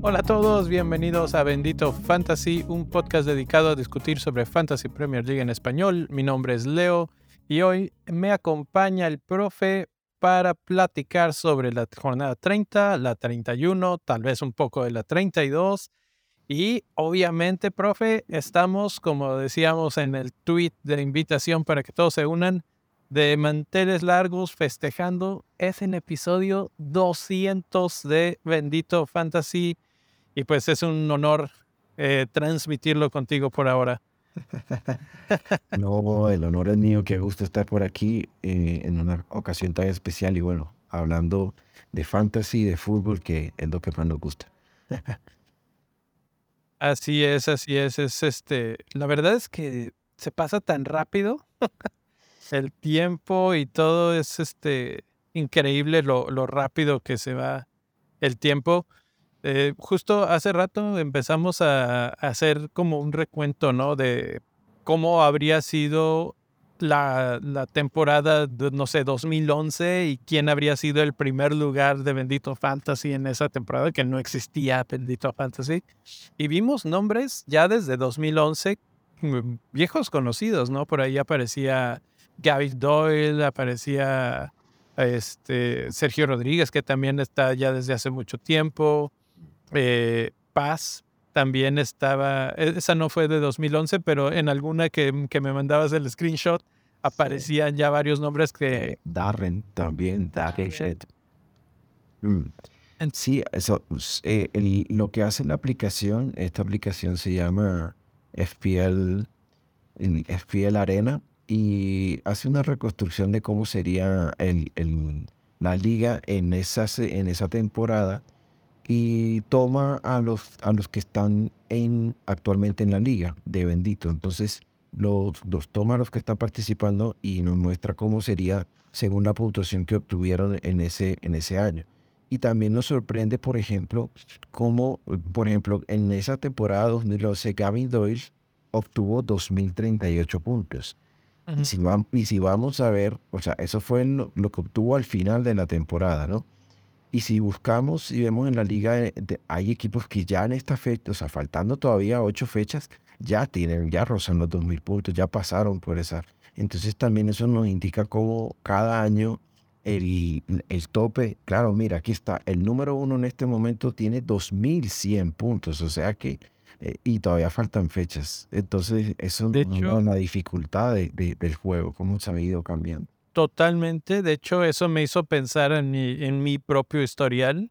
Hola a todos, bienvenidos a Bendito Fantasy, un podcast dedicado a discutir sobre Fantasy Premier League en español. Mi nombre es Leo y hoy me acompaña el profe para platicar sobre la jornada 30, la 31, tal vez un poco de la 32. Y obviamente, profe, estamos, como decíamos en el tweet de invitación para que todos se unan, de manteles largos festejando. Es el episodio 200 de Bendito Fantasy y pues es un honor eh, transmitirlo contigo por ahora. no, el honor es mío, qué gusto estar por aquí eh, en una ocasión tan especial y bueno, hablando de fantasy, de fútbol, que es lo que más nos gusta. así es, así es, es este, la verdad es que se pasa tan rápido, el tiempo y todo es este increíble lo, rápido que se va el tiempo. Eh, justo hace rato empezamos a, hacer como un recuento, ¿no? De cómo habría sido la, temporada, de, no sé, 2011 y quién habría sido el primer lugar de Bendito Fantasy en esa temporada, que no existía Bendito Fantasy. Y vimos nombres ya desde 2011, mm, viejos conocidos, ¿no? Por ahí aparecía Gaby Doyle, aparecía este, Sergio Rodríguez, que también está ya desde hace mucho tiempo. Eh, Paz también estaba, e, esa no fue de 2011, pero en alguna que, me mandabas el screenshot aparecían ya varios nombres que... Darren también, Darren. Mm. Sí, eso, eh, lo que hace la aplicación, esta aplicación se llama FPL, FPL Arena y hace una reconstrucción de cómo sería el, la liga en esa, en esa temporada y toma a los, a los que están en, actualmente en la liga de Bendito. Entonces los, los toma a los que están participando y nos muestra cómo sería según la puntuación que obtuvieron en ese, en ese año. Y también nos sorprende, por ejemplo, cómo, por ejemplo, en esa temporada 2012, Gavin Doyle obtuvo 2.038 puntos. y, si vamos, y si vamos a ver, o sea, eso fue lo, lo, que obtuvo al final de la temporada, ¿no? Y si buscamos y vemos en la liga, eh, hay equipos que ya en esta fecha, o sea, faltando todavía ocho fechas, ya tienen, ya rozan los 2.000 puntos, ya pasaron por esa. Entonces también eso nos indica cómo cada año el, el tope, claro, mira, aquí está, el número uno en este momento tiene 2.100 puntos, o sea que, eh, y todavía faltan fechas. Entonces eso es una dificultad del juego, cómo se ha ido cambiando. Totalmente. De hecho, eso me hizo pensar en mi, en mi propio historial.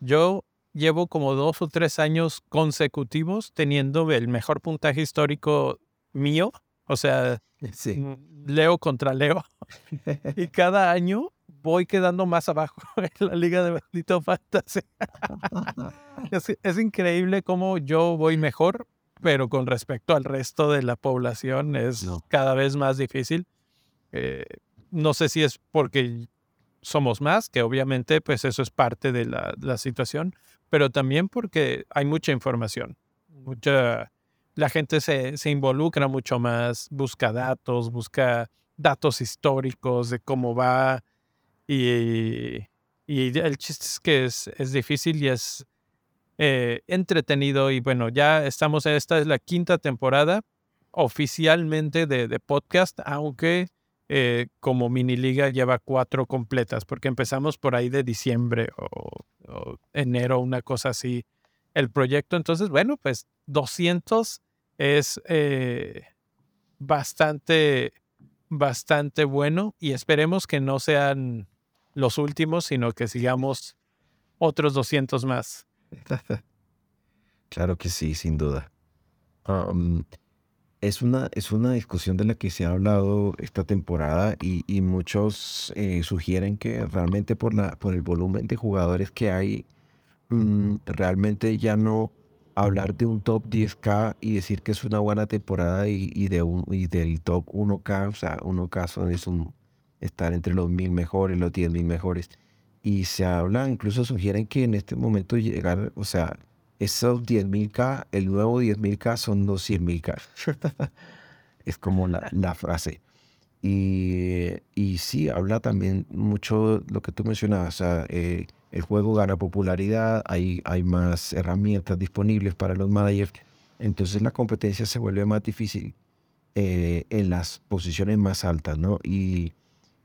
Yo llevo como dos o tres años consecutivos teniendo el mejor puntaje histórico mío. O sea, mm, Leo contra Leo. y cada año voy quedando más abajo en la Liga de Bendito Fantasy. es, increíble cómo yo voy mejor, pero con respecto al resto de la población es cada vez más difícil. Eh, no sé si es porque somos más, que obviamente pues eso es parte de la, situación, pero también porque hay mucha información. Mucha, la gente se, involucra mucho más, busca datos, busca datos históricos de cómo va y, y el chiste es que es, es difícil y es eh, entretenido y bueno, ya estamos, esta es la quinta temporada oficialmente de, de podcast, aunque eh, como mini liga lleva cuatro completas, porque empezamos por ahí de diciembre o, enero, una cosa así, el proyecto. Entonces, bueno, pues 200 es eh, bastante, bastante bueno y esperemos que no sean los últimos, sino que sigamos otros 200 más. Claro que sí, sin duda es una, es una discusión de la que se ha hablado esta temporada y, muchos eh, sugieren que realmente por, la, por el volumen de jugadores que hay, mm, realmente ya no hablar de un top 10K y decir que es una buena temporada y, de un, y del top 1K, o sea, 1K son es un, estar entre los mil mejores, los 10 mil mejores. Y se habla, incluso sugieren que en este momento llegar, o sea, esos 10.000K, el nuevo 10.000K son los 100.000K. es como la, la frase. Y, y, sí, habla también mucho lo que tú mencionabas. O sea, eh, el juego gana popularidad, hay, hay más herramientas disponibles para los managers. Entonces la competencia se vuelve más difícil eh, en las posiciones más altas, ¿no? Y,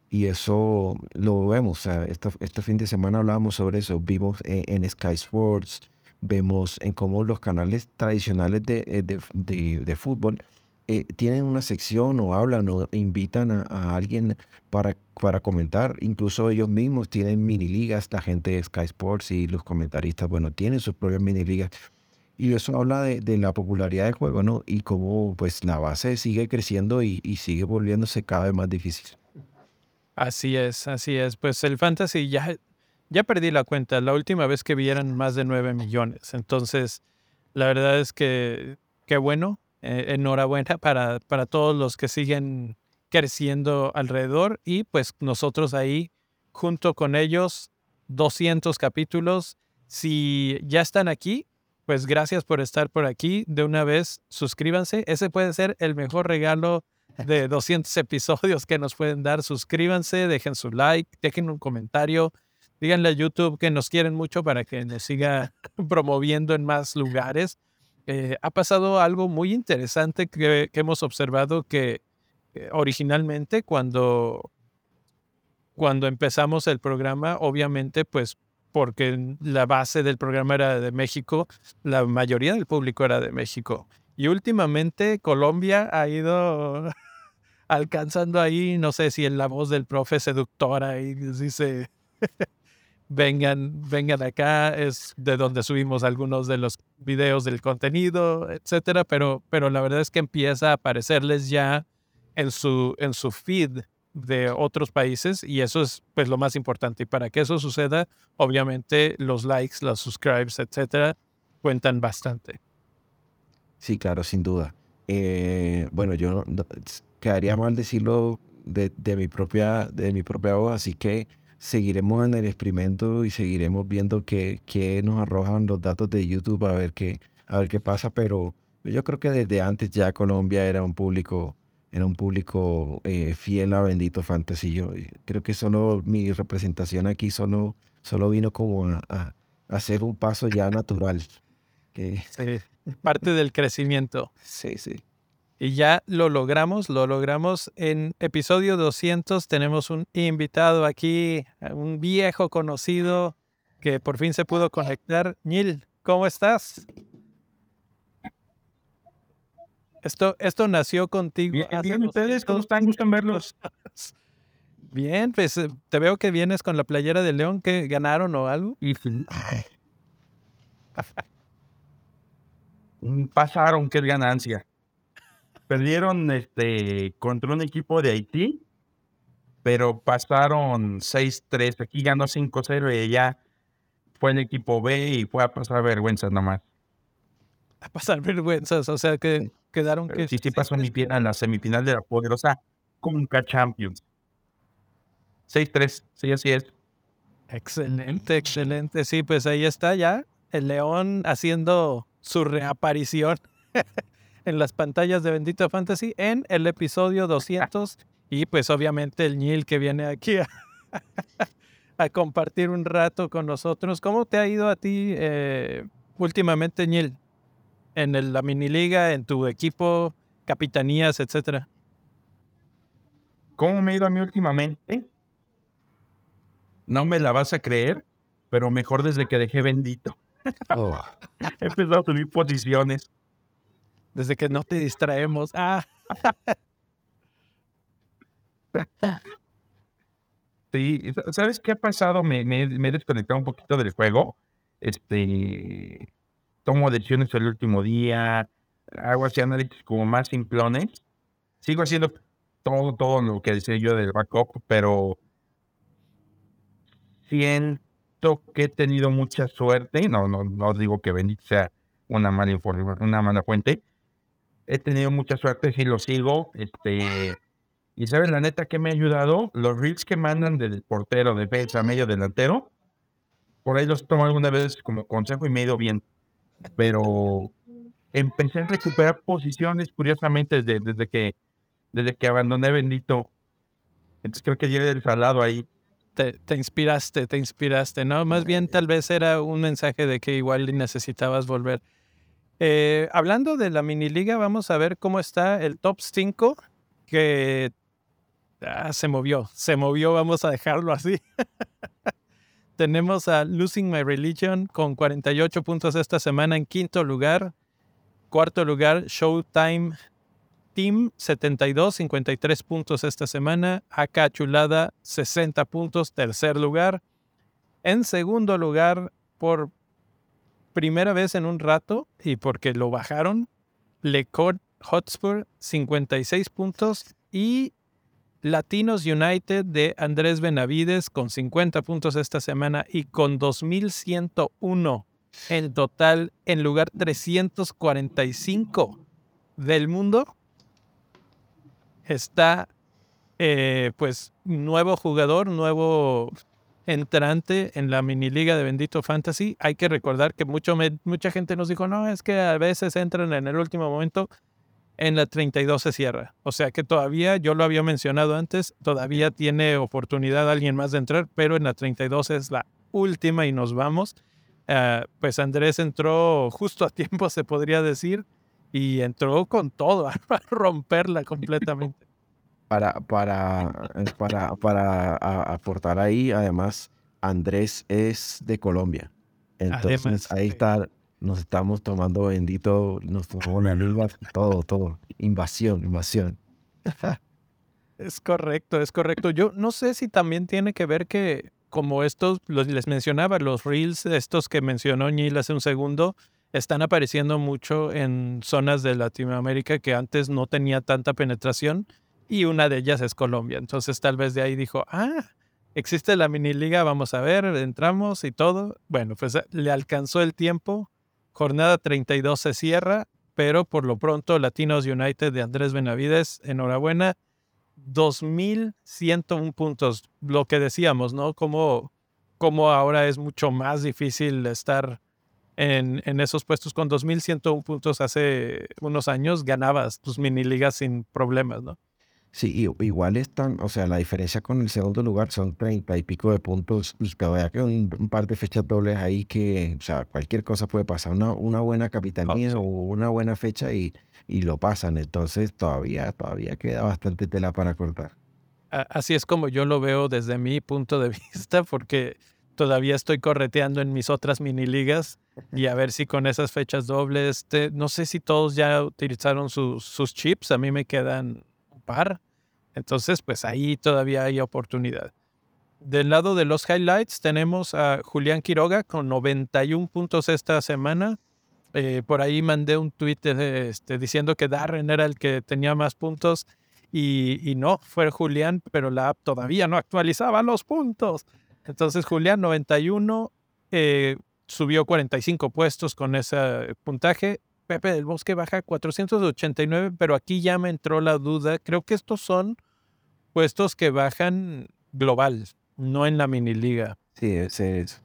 y eso lo vemos. O sea, este, este, fin de semana hablábamos sobre eso. Vimos en, en Sky Sports, vemos en cómo los canales tradicionales de, eh, de, de, de fútbol eh, tienen una sección o hablan o invitan a, alguien para, para comentar. Incluso ellos mismos tienen mini ligas, la gente de Sky Sports y los comentaristas, bueno, tienen sus propias mini ligas. Y eso habla de, de, la popularidad del juego, ¿no? Y cómo pues la base sigue creciendo y, y, sigue volviéndose cada vez más difícil. Así es, así es. Pues el fantasy ya, ya perdí la cuenta. La última vez que vi eran más de 9 millones. Entonces, la verdad es que qué bueno eh, enhorabuena para, para todos los que siguen creciendo alrededor y pues nosotros ahí junto con ellos 200 capítulos. Si ya están aquí, pues gracias por estar por aquí. De una vez, suscríbanse. Ese puede ser el mejor regalo de 200 episodios que nos pueden dar. Suscríbanse, dejen su like, dejen un comentario. Díganle a YouTube que nos quieren mucho para que nos siga promoviendo en más lugares. Eh, ha pasado algo muy interesante que, hemos observado que eh, originalmente cuando, cuando empezamos el programa, obviamente, pues porque la base del programa era de México, la mayoría del público era de México. Y últimamente Colombia ha ido alcanzando ahí, no sé si en la voz del profe seductora y dice, vengan, vengan acá, es de donde subimos algunos de los videos del contenido, etcétera, pero, pero la verdad es que empieza a aparecerles ya en su, en su feed de otros países y eso es pues lo más importante. Y para que eso suceda, obviamente los likes, los subscribes, etcétera, cuentan bastante. Sí, claro, sin duda. Eh, bueno, yo quedaría mal decirlo de, de, mi propia, de mi propia voz, así que seguiremos en el experimento y seguiremos viendo qué, qué nos arrojan los datos de YouTube a ver qué, a ver qué pasa, pero yo creo que desde antes ya Colombia era un público, era un público eh, fiel a Bendito Fantasy. Yo creo que solo mi representación aquí solo, solo vino como a, hacer un paso ya natural. Que... parte del crecimiento. Sí, sí. Y ya lo logramos, lo logramos. En episodio 200 tenemos un invitado aquí, un viejo conocido que por fin se pudo conectar. Nil, ¿cómo estás? Esto, esto nació contigo. Bien, ustedes, ¿cómo están? Gustan verlos. Bien, pues eh, te veo que vienes con la playera de León que ganaron o algo. Pasaron, qué ganancia. Perdieron este, contra un equipo de Haití, pero pasaron 6-3. Aquí ganó 5-0 y ya fue el equipo B y fue a pasar vergüenzas nomás. A pasar vergüenzas, o sea que quedaron que... Sí, sí pasó mi en la semifinal de la poderosa Conca Champions. 6-3, sí, así es. Excelente, excelente. Sí, pues ahí está ya el León haciendo su reaparición en las pantallas de Bendito Fantasy en el episodio 200 y pues obviamente el Neil que viene aquí a, compartir un rato con nosotros. ¿Cómo te ha ido a ti eh, últimamente, Neil? En el, la mini liga, en tu equipo, capitanías, etcétera. ¿Cómo me ha ido a mí últimamente? No me la vas a creer, pero mejor desde que dejé bendito. Oh. He empezado a subir posiciones desde que no te distraemos. Ah. Sí, ¿sabes qué ha pasado? Me, me, he desconectado un poquito del juego. Este, tomo decisiones el último día, hago así análisis como más simplones. Sigo haciendo todo, todo lo que decía yo del backup, pero siento que he tenido mucha suerte. No, no, no digo que Bendito sea una mala, una mala fuente, he tenido mucha suerte, si lo sigo. Este, y sabes, la neta que me ha ayudado, los reels que mandan del portero, defensa, medio delantero, por ahí los tomo alguna vez como consejo y me ha ido bien. pero empecé a recuperar posiciones, curiosamente, desde, desde que desde que abandoné Bendito. Entonces creo que llegué del salado ahí. Te, te, inspiraste, te inspiraste, ¿no? Más bien tal vez era un mensaje de que igual necesitabas volver. Eh, hablando de la mini liga, vamos a ver cómo está el top 5, que ah, se movió, se movió, vamos a dejarlo así. Tenemos a Losing My Religion con 48 puntos esta semana en quinto lugar. Cuarto lugar, Showtime Team 72, 53 puntos esta semana. Acá Chulada 60 puntos, tercer lugar. En segundo lugar, por primera vez en un rato y porque lo bajaron, Lecor Hotspur 56 puntos y Latinos United de Andrés Benavides con 50 puntos esta semana y con 2101 en total en lugar 345 del mundo. Está eh, pues nuevo jugador, nuevo entrante en la mini liga de Bendito Fantasy. Hay que recordar que mucho mucha gente nos dijo, no, es que a veces entran en el último momento. En la 32 se cierra. O sea que todavía, yo lo había mencionado antes, todavía tiene oportunidad alguien más de entrar, pero en la 32 es la última y nos vamos. Ah, pues Andrés entró justo a tiempo, se podría decir, y entró con todo, a romperla completamente. Para, para, eh, para, para aportar ahí, además, Andrés es de Colombia. Entonces ahí está, nos estamos tomando bendito, nos tomamos la luz, todo, todo. Invasión, invasión. Es correcto, es correcto. Yo no sé si también tiene que ver que, como estos, les mencionaba, los reels, estos que mencionó Neil hace un segundo, están apareciendo mucho en zonas de Latinoamérica que antes no tenía tanta penetración y una de ellas es Colombia. Entonces tal vez de ahí dijo, ah, existe la mini liga, vamos a ver, entramos y todo. Bueno, pues eh, le alcanzó el tiempo, jornada 32 se cierra, pero por lo pronto Latinos United de Andrés Benavides, enhorabuena, 2.101 puntos, lo que decíamos, ¿no? Como, como ahora es mucho más difícil estar en, en, esos puestos con 2.101 puntos hace unos años, ganabas tus mini ligas sin problemas, ¿no? Sí, igual están, o sea, la diferencia con el segundo lugar son treinta y pico de puntos. Pues todavía que un, un, par de fechas dobles ahí que, o sea, cualquier cosa puede pasar. Una, una buena capitanía o una buena fecha y, y lo pasan. Entonces todavía, todavía queda bastante tela para cortar. Así es como yo lo veo desde mi punto de vista, porque todavía estoy correteando en mis otras mini ligas y a ver si con esas fechas dobles, no sé si todos ya utilizaron sus, sus chips, a mí me quedan un par. Entonces, pues ahí todavía hay oportunidad. Del lado de los highlights tenemos a Julián Quiroga con 91 puntos esta semana. Eh, por ahí mandé un tweet este, diciendo que Darren era el que tenía más puntos y, no, fue Julián, pero la app todavía no actualizaba los puntos. Entonces Julián 91 eh, subió 45 puestos con ese puntaje. Pepe del Bosque baja 489, pero aquí ya me entró la duda. Creo que estos son puestos que bajan global, no en la mini liga. Sí, es.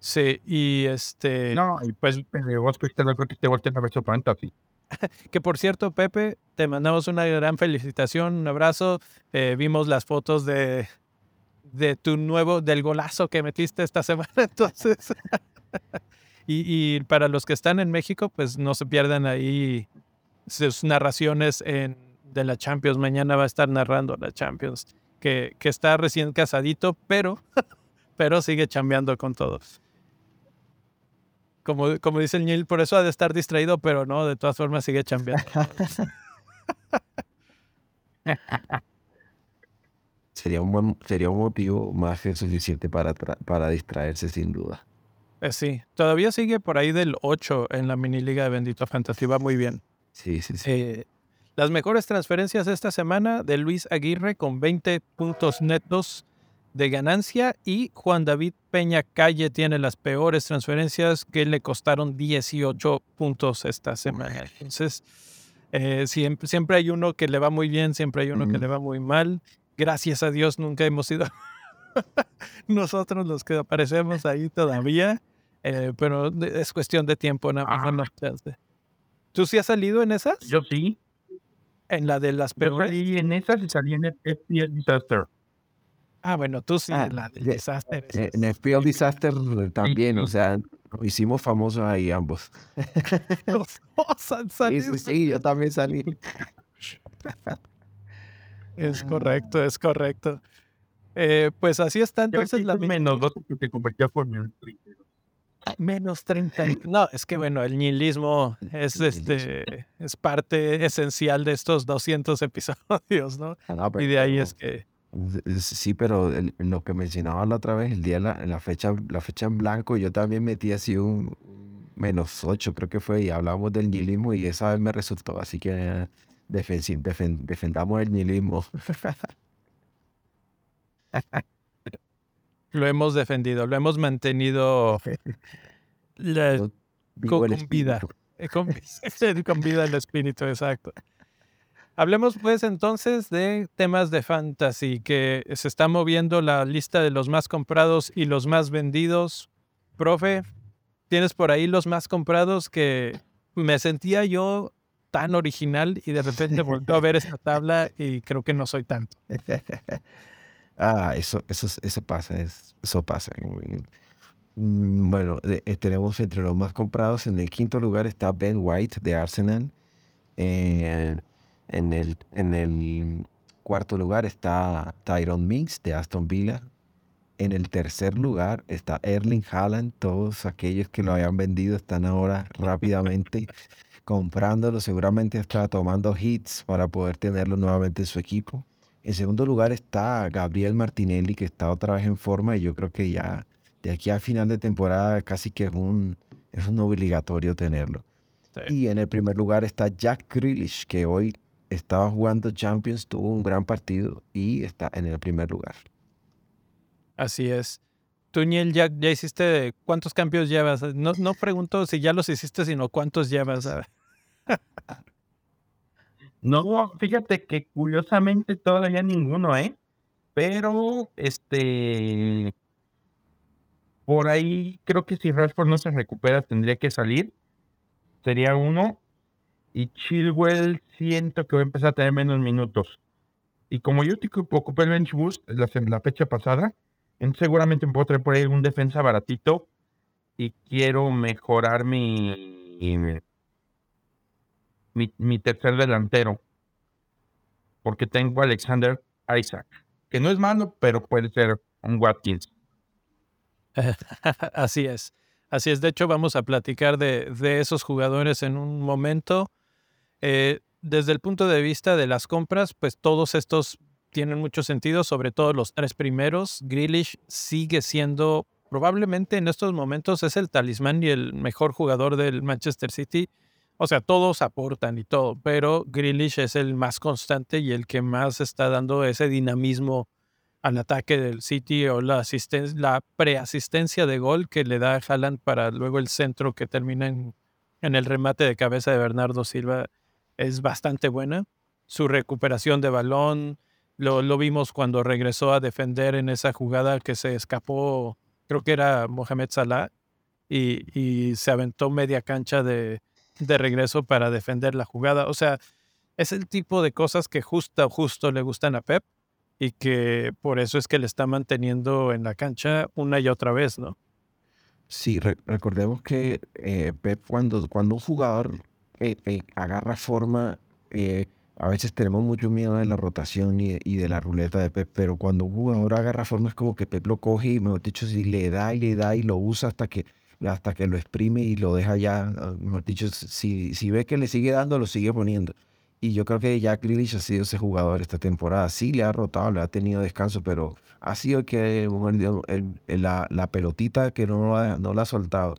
Sí, y este. No, y pues vos fuiste que te volteé a ver fantasy. que por cierto, Pepe, te mandamos una gran felicitación, un abrazo. Eh, vimos las fotos de, de tu nuevo, del golazo que metiste esta semana. Entonces, y, y, para los que están en México, pues no se pierdan ahí sus narraciones en de la Champions. Mañana va a estar narrando la Champions, que, que está recién casadito, pero, pero sigue chambeando con todos. Como, como dice el Neil, por eso ha de estar distraído, pero no, de todas formas sigue chambeando. sería, un sería un motivo más que suficiente para, para distraerse, sin duda. Eh, sí, todavía sigue por ahí del 8 en la mini liga de Bendito Fantasy, va muy bien. Sí, sí, sí. Eh, las mejores transferencias esta semana de Luis Aguirre con 20 puntos netos de ganancia y Juan David Peña Calle tiene las peores transferencias que le costaron 18 puntos esta semana. Entonces, eh, siempre, siempre, hay uno que le va muy bien, siempre hay uno que le va muy mal. Gracias a Dios nunca hemos sido nosotros los que aparecemos ahí todavía. Eh, pero es cuestión de tiempo, nada más. ¿Tú sí has salido en esas? Yo sí. En la de las Yo salí en esas y salí en FPL Disaster. Ah, bueno, tú sí, Ah, en la del de- desastre. Eh, En FPL Disaster también, o sea, nos hicimos famosos ahí ambos. Los dos han Sí, salido. sí, sí, yo también salí. Es correcto, es correcto. Eh, pues así está entonces la menos dos que te convertía por mi menos 30. No, es que bueno, el nihilismo es este es parte esencial de estos 200 episodios, ¿no? Ah, no, Y de ahí es que Sí, pero el- lo que mencionaba la otra vez, el día, la, la fecha, la fecha en blanco, yo también metí así un menos 8, creo que fue, y hablábamos del nihilismo y esa vez me resultó, así que eh, defensi- defen- defendamos el nihilismo. lo hemos defendido, lo hemos mantenido la- con, vida. eh, Con, con vida el espíritu, exacto. Hablemos pues entonces de temas de fantasy, que se está moviendo la lista de los más comprados y los más vendidos. Profe, tienes por ahí los más comprados que me sentía yo tan original y de repente volteo a ver esta tabla y creo que no soy tanto. Ah, eso, eso, eso pasa, es- eso pasa. Mm, Bueno, de- eh, tenemos entre los más comprados, en el quinto lugar está Ben White de Arsenal. Eh, en, el, en el cuarto lugar está Tyrone Mings de Aston Villa. En el tercer lugar está Erling Haaland. Todos aquellos que lo habían vendido están ahora rápidamente comprándolo. Seguramente está tomando hits para poder tenerlo nuevamente en su equipo. En segundo lugar está Gabriel Martinelli, que está otra vez en forma y yo creo que ya de aquí a final de temporada casi que es un, es un obligatorio tenerlo. Sí. Y en el primer lugar está Jack Grealish, que hoy estaba jugando Champions, tuvo un gran partido y está en el primer lugar. Así es. Tú, Niel, ya, ya hiciste, ¿cuántos cambios llevas? No, no pregunto si ya los hiciste, sino cuántos llevas. No, fíjate que curiosamente todavía ninguno, ¿eh? Pero, este, por ahí creo que si Rashford no se recupera tendría que salir. Sería uno. Y Chilwell siento que va a empezar a tener menos minutos. Y como yo te ocupé el bench boost la, la fecha pasada, seguramente me puedo traer por ahí un defensa baratito. Y quiero mejorar mi, mi tercer delantero. Porque tengo a Alexander Isaac. Que no es malo, pero puede ser un Watkins. Así es. Así es. De hecho, vamos a platicar de, esos jugadores en un momento. Eh, desde el punto de vista de las compras, pues todos estos tienen mucho sentido, sobre todo los tres primeros. Grealish sigue siendo, probablemente en estos momentos, es el talismán y el mejor jugador del Manchester City. O sea, todos aportan y todo, pero Grealish es el más constante y el que más está dando ese dinamismo al ataque del City o la, la preasistencia de gol que le da a Haaland para luego el centro que termina en, el remate de cabeza de Bernardo Silva es bastante buena. Su recuperación de balón, lo, vimos cuando regresó a defender en esa jugada que se escapó, creo que era Mohamed Salah, y se aventó media cancha de, de regreso para defender la jugada. O sea, es el tipo de cosas que justo, justo le gustan a Pep y que por eso es que le está manteniendo en la cancha una y otra vez, ¿no? Sí, re- recordemos que eh, Pep, cuando, cuando un jugador eh, eh, agarra forma, a veces tenemos mucho miedo de la rotación y, y de la ruleta de Pep, pero cuando un jugador agarra forma es como que Pep lo coge y, mejor dicho, si le da y le da y lo usa hasta que, hasta que lo exprime y lo deja ya, ah, mejor dicho, si, si ve que le sigue dando, lo sigue poniendo. Y yo creo que Jack Grealish ha sido ese jugador esta temporada. Sí le ha rotado, le ha tenido descanso, pero ha sido que el- el- la, la pelotita que no, no la ha soltado.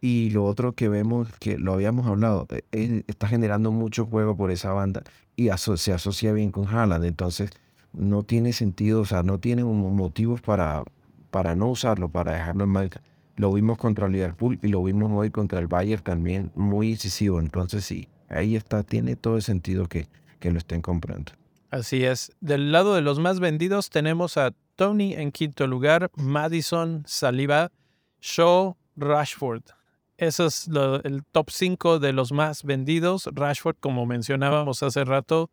Y lo otro que vemos, que lo habíamos hablado, eh, él está generando mucho juego por esa banda y aso- se asocia bien con Haaland. Entonces, no tiene sentido, o sea, no tiene motivos para, para no usarlo, para dejarlo en marca. Lo vimos contra Liverpool y lo vimos hoy contra el Bayern también, muy incisivo. Entonces, sí, ahí está, tiene todo el sentido que, que lo estén comprando. Así es. Del lado de los más vendidos tenemos a Tony en quinto lugar, Madison, Saliba, Shaw, Rashford. Eso es el top 5 de los más vendidos. Rashford, como mencionábamos hace rato,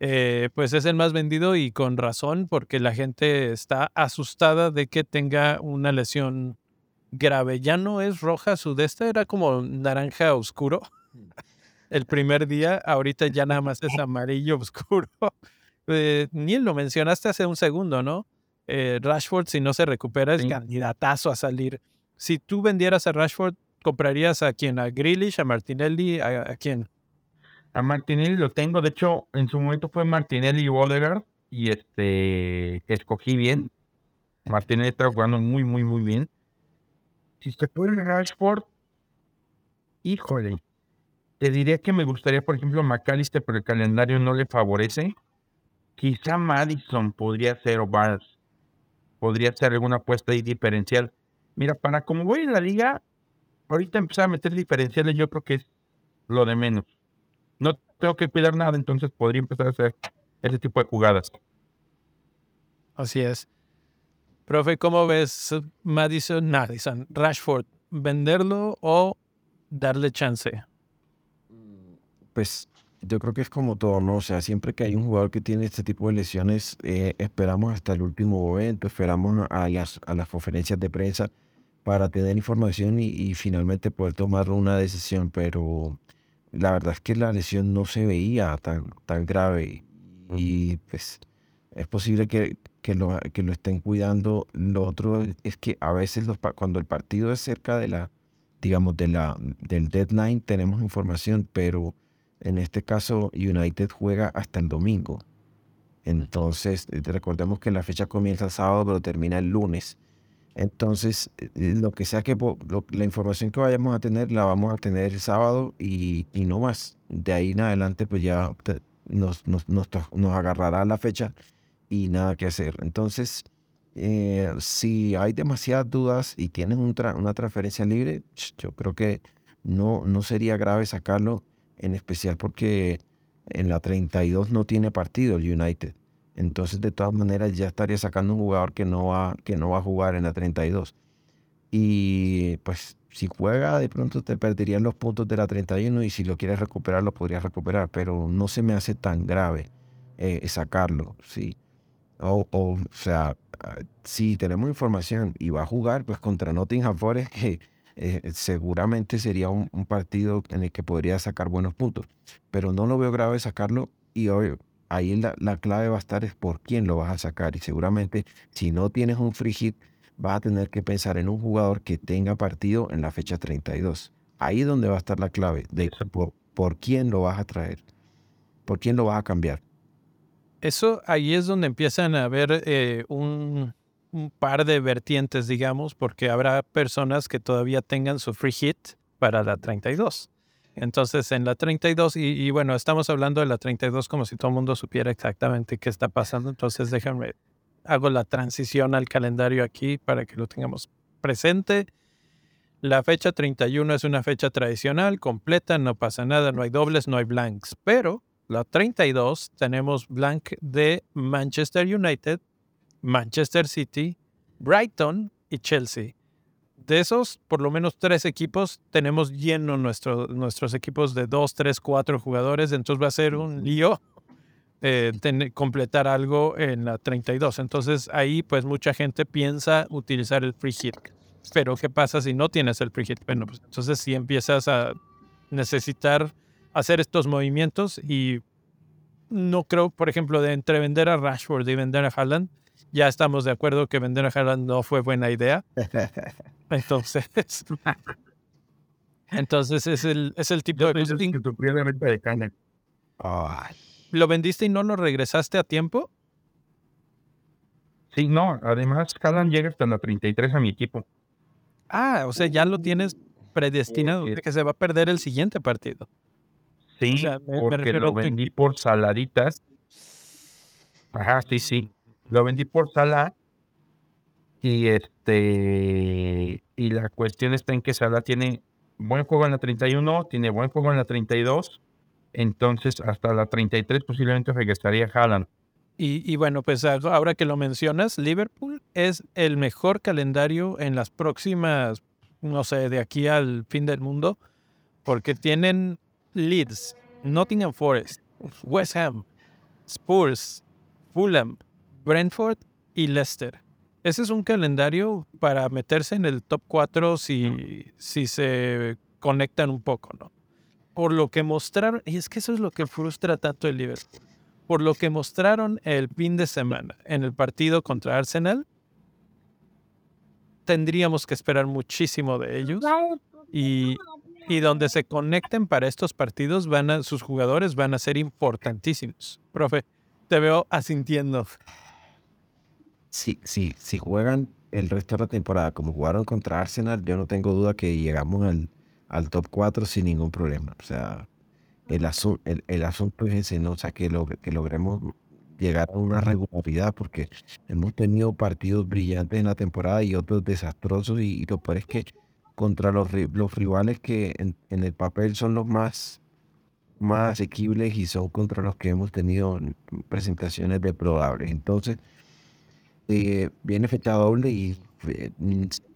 eh, pues es el más vendido y con razón, porque la gente está asustada de que tenga una lesión grave. Ya no es roja sudeste, era como naranja oscuro. Mm. El primer día, ahorita ya nada más es amarillo oscuro. Eh, Neil, lo mencionaste hace un segundo, ¿no? Eh, Rashford, si no se recupera, es candidatazo a salir. Si tú vendieras a Rashford, ¿comprarías a quién? ¿A Grealish? ¿A Martinelli? ¿A, quién? A Martinelli lo tengo. De hecho, en su momento fue Martinelli y Odegaard. Y este, escogí bien. Martinelli está jugando muy, muy, muy bien. Si se puede Rashford, híjole. Te diría que me gustaría, por ejemplo, McAllister, pero el calendario no le favorece. Quizá Madison podría ser o Barnes podría ser alguna apuesta ahí diferencial. Mira, para como voy en la liga, ahorita empezar a meter diferenciales yo creo que es lo de menos. No tengo que cuidar nada, entonces podría empezar a hacer ese tipo de jugadas. Así es. Profe, ¿cómo ves Madison, Madison, Rashford? ¿Venderlo o darle chance? Pues yo creo que es como todo, ¿no? O sea, siempre que hay un jugador que tiene este tipo de lesiones, eh, esperamos hasta el último momento, esperamos a las, a las conferencias de prensa para tener información y, finalmente poder tomar una decisión, pero la verdad es que la lesión no se veía tan, tan grave y pues es posible que, que, lo, que lo estén cuidando. Lo otro es que a veces cuando el partido es cerca de la, digamos, de la, del deadline tenemos información, pero en este caso, United juega hasta el domingo. Entonces, eh, recordemos que la fecha comienza el sábado, pero termina el lunes. Entonces, eh, lo que sea que la información que vayamos a tener, la vamos a tener el sábado y, no más. De ahí en adelante, pues ya nos, nos, nos, agarrará la fecha y nada que hacer. Entonces, eh, si hay demasiadas dudas y tienes una transferencia libre, yo creo que no, no sería grave sacarlo en especial porque en la 32 no tiene partido el United. Entonces, de todas maneras, ya estaría sacando un jugador que no va, que no va a jugar en la 32. Y pues, si juega, de pronto te perderían los puntos de la 31 y si lo quieres recuperar, lo podrías recuperar, pero no se me hace tan grave eh, sacarlo, ¿sí? O, o, o sea, ah, si tenemos información y va a jugar, pues contra Nottingham Forest, Eh, seguramente sería un, partido en el que podría sacar buenos puntos. Pero no lo veo grave sacarlo y ahí la, la, clave va a estar es por quién lo vas a sacar. Y seguramente si no tienes un free hit, vas a tener que pensar en un jugador que tenga partido en la fecha 32. Ahí es donde va a estar la clave de por, por quién lo vas a traer, por quién lo vas a cambiar. Eso ahí es donde empiezan a haber eh, un, par de vertientes, digamos, porque habrá personas que todavía tengan su free hit para la 32. Entonces, en la 32, y, y, bueno, estamos hablando de la 32 como si todo el mundo supiera exactamente qué está pasando. Entonces, déjenme, hago la transición al calendario aquí para que lo tengamos presente. La fecha 31 es una fecha tradicional, completa, no pasa nada, no hay dobles, no hay blanks. Pero la 32 tenemos blank de Manchester United, Manchester City, Brighton y Chelsea. De esos, por lo menos tres equipos, tenemos lleno nuestro, nuestros equipos de dos, tres, cuatro jugadores. Entonces va a ser un lío eh, completar algo en la 32. Entonces ahí pues mucha gente piensa utilizar el free hit. Pero ¿qué pasa si no tienes el free hit? Bueno, pues entonces si empiezas a necesitar hacer estos movimientos y no creo, por ejemplo, de entre vender a Rashford y vender a Haaland, ya estamos de acuerdo que vender a Haaland no fue buena idea. Entonces, entonces es el, es el tipo de de ¿Lo vendiste y no lo regresaste a tiempo? Sí, no. Además, Haaland llega hasta la 33 a mi equipo. Ah, o sea, ya lo tienes predestinado que se va a perder el siguiente partido. Sí, porque lo vendí por saladitas. Ajá, sí, sí. Lo vendí por Sala. Y este y la cuestión está en que Sala tiene buen juego en la 31, tiene buen juego en la 32. Entonces, hasta la 33 posiblemente regresaría Haaland. Y, y, bueno, pues ahora que lo mencionas, Liverpool es el mejor calendario en las próximas no sé, de aquí al fin del mundo, porque tienen Leeds, Nottingham Forest, West Ham, Spurs, Fulham, Brentford y Leicester. Ese es un calendario para meterse en el top 4 si, si se conectan un poco, ¿no? Por lo que mostraron, y es que eso es lo que frustra tanto el Liverpool, por lo que mostraron el fin de semana en el partido contra Arsenal, tendríamos que esperar muchísimo de ellos y, y donde se conecten para estos partidos van a, sus jugadores van a ser importantísimos. Profe, te veo asintiendo. Sí, sí, si juegan el resto de la temporada como jugaron contra Arsenal, yo no tengo duda que llegamos al, al top 4 sin ningún problema. O sea, el, el, el asunto es ese, ¿no? O sea, que, lo, que logremos llegar a una regularidad, porque hemos tenido partidos brillantes en la temporada y otros desastrosos, y, lo peor es que contra los, los rivales que en, en, el papel son los más, más asequibles y son contra los que hemos tenido presentaciones deprobables. Entonces, eh, viene fecha doble y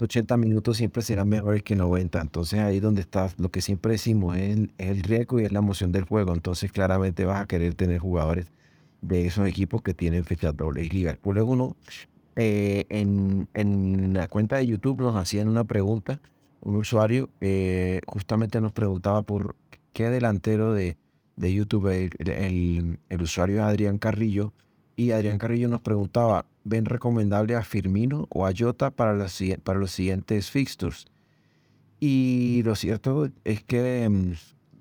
80 minutos siempre serán mejores que 90. Entonces ahí donde está lo que siempre decimos, es el, riesgo y es la emoción del juego. Entonces claramente vas a querer tener jugadores de esos equipos que tienen fecha doble. Y Liverpool es uno. Eh, en, en, la cuenta de YouTube nos hacían una pregunta, un usuario eh, justamente nos preguntaba por qué delantero de, de YouTube, el, el usuario es Adrián Carrillo, y Adrián Carrillo nos preguntaba, ¿ven recomendable a Firmino o a Jota para los, para los siguientes fixtures? Y lo cierto es que mm,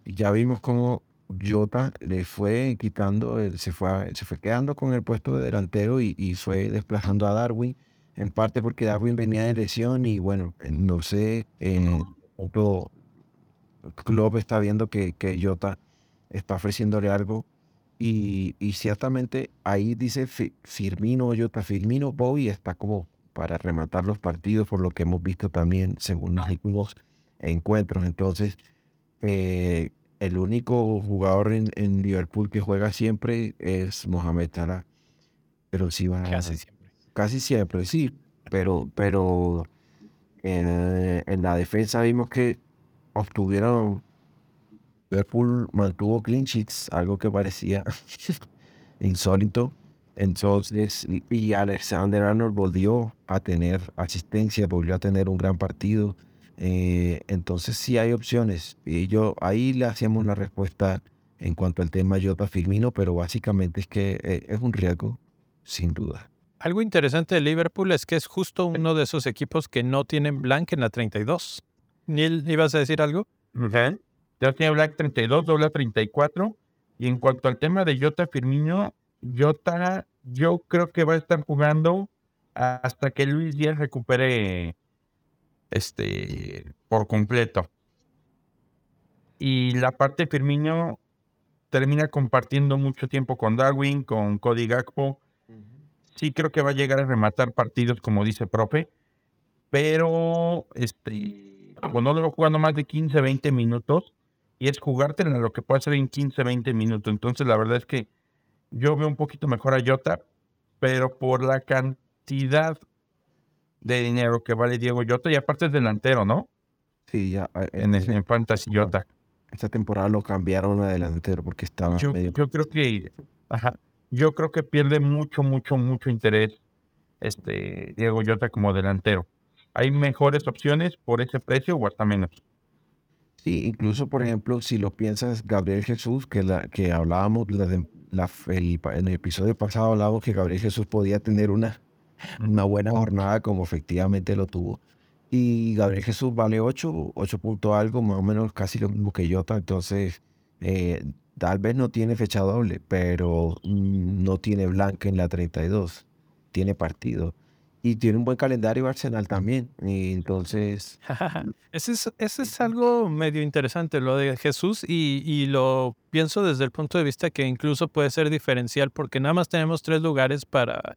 ya vimos cómo Jota le fue quitando, se fue, se fue quedando con el puesto de delantero y, fue desplazando a Darwin, en parte porque Darwin venía de lesión y bueno, no sé, en otro club está viendo que, que Jota está ofreciéndole algo y, ciertamente ahí dice Firmino, Jota Firmino, Bobby está como para rematar los partidos, por lo que hemos visto también según los últimos encuentros. Entonces, eh, el único jugador en, Liverpool que juega siempre es Mohamed Salah. Pero sí va Casi siempre. Casi siempre, sí. Pero, pero en, la defensa vimos que obtuvieron Liverpool mantuvo clean sheets, algo que parecía insólito. Entonces, y Alexander Arnold volvió a tener asistencia, volvió a tener un gran partido. Eh, entonces, sí hay opciones. Y yo ahí le hacíamos la respuesta en cuanto al tema Jota Firmino, pero básicamente es que eh, es un riesgo, sin duda. Algo interesante de Liverpool es que es justo uno de esos equipos que no tienen blank en la 32. Neil, ¿ibas a decir algo? Ya tiene Black 32, doble 34. Y en cuanto al tema de Jota Firmino, Jota, yo creo que va a estar jugando hasta que Luis Díaz recupere este por completo. Y la parte de Firmino termina compartiendo mucho tiempo con Darwin, con Cody Gakpo. Sí creo que va a llegar a rematar partidos, como dice profe, pero este, cuando lo jugando más de 15, 20 minutos, y es jugártela lo que puede hacer en 15, 20 minutos. Entonces, la verdad es que yo veo un poquito mejor a Jota, pero por la cantidad de dinero que vale Diego Jota, y aparte es delantero, ¿no? Sí, ya. Eh, en, en, en Fantasy Jota. Esta temporada lo cambiaron a delantero porque estaba yo, medio... Yo creo que... Ajá, yo creo que pierde mucho, mucho, mucho interés este Diego Jota como delantero. Hay mejores opciones por ese precio o hasta menos. Sí, incluso, por ejemplo, si lo piensas, Gabriel Jesús, que, la, que hablábamos en el episodio pasado, hablábamos que Gabriel Jesús podía tener una, una buena jornada como efectivamente lo tuvo. Y Gabriel Jesús vale 8, 8 puntos algo, más o menos casi lo mismo que Jota. Entonces, eh, tal vez no tiene fecha doble, pero mm, no tiene blanca en la 32. Tiene partido. Y tiene un buen calendario Arsenal también. Y entonces. ese, es, ese es algo medio interesante, lo de Jesús, y, y, lo pienso desde el punto de vista que incluso puede ser diferencial, porque nada más tenemos tres lugares para,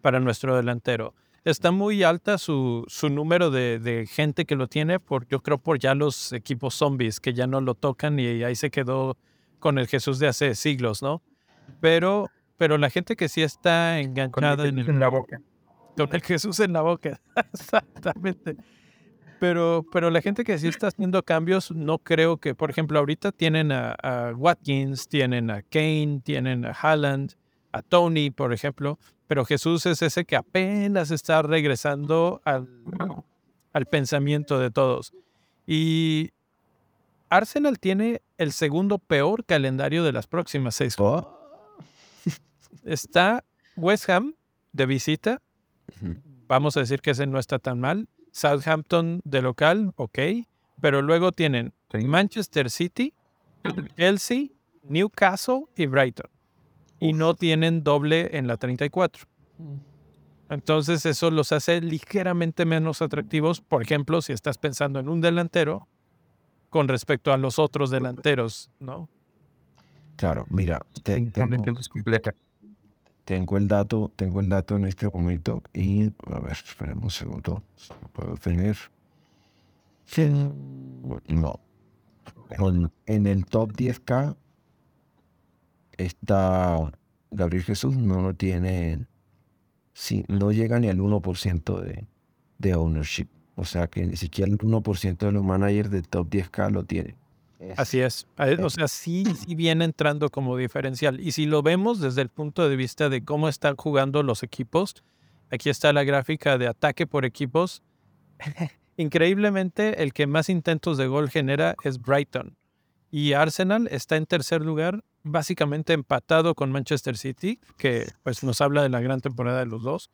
para nuestro delantero. Está muy alta su, su número de, de, gente que lo tiene, por, yo creo por ya los equipos zombies que ya no lo tocan y ahí se quedó con el Jesús de hace siglos, ¿no? Pero, pero la gente que sí está enganchada en, el, en la boca con el Jesús en la boca. Exactamente. Pero, pero la gente que sí está haciendo cambios, no creo que, por ejemplo, ahorita tienen a, Watkins, tienen a Kane, tienen a Haaland, a Tony, por ejemplo, pero Jesús es ese que apenas está regresando al, al pensamiento de todos. Y Arsenal tiene el segundo peor calendario de las próximas seis. Oh. Está West Ham de visita. Vamos a decir que ese no está tan mal. Southampton de local, ok. Pero luego tienen Manchester City, Chelsea, Newcastle y Brighton. Y no tienen doble en la 34. Entonces eso los hace ligeramente menos atractivos. Por ejemplo, si estás pensando en un delantero con respecto a los otros delanteros, ¿no? Claro, mira, tengo, tengo el dato, tengo el dato en este momento y a ver, esperemos un segundo, puedo tener. No. en el top 10K está Gabriel Jesús, no lo tiene, sí, no llega ni al 1% de, de ownership. O sea que ni siquiera el 1% de los managers del top 10K lo tiene. Así es. O sea, sí, sí viene entrando como diferencial. Y si lo vemos desde el punto de vista de cómo están jugando los equipos, aquí está la gráfica de ataque por equipos. Increíblemente, el que más intentos de gol genera es Brighton. Y Arsenal está en tercer lugar, básicamente empatado con Manchester City, que pues nos habla de la gran temporada de los dos.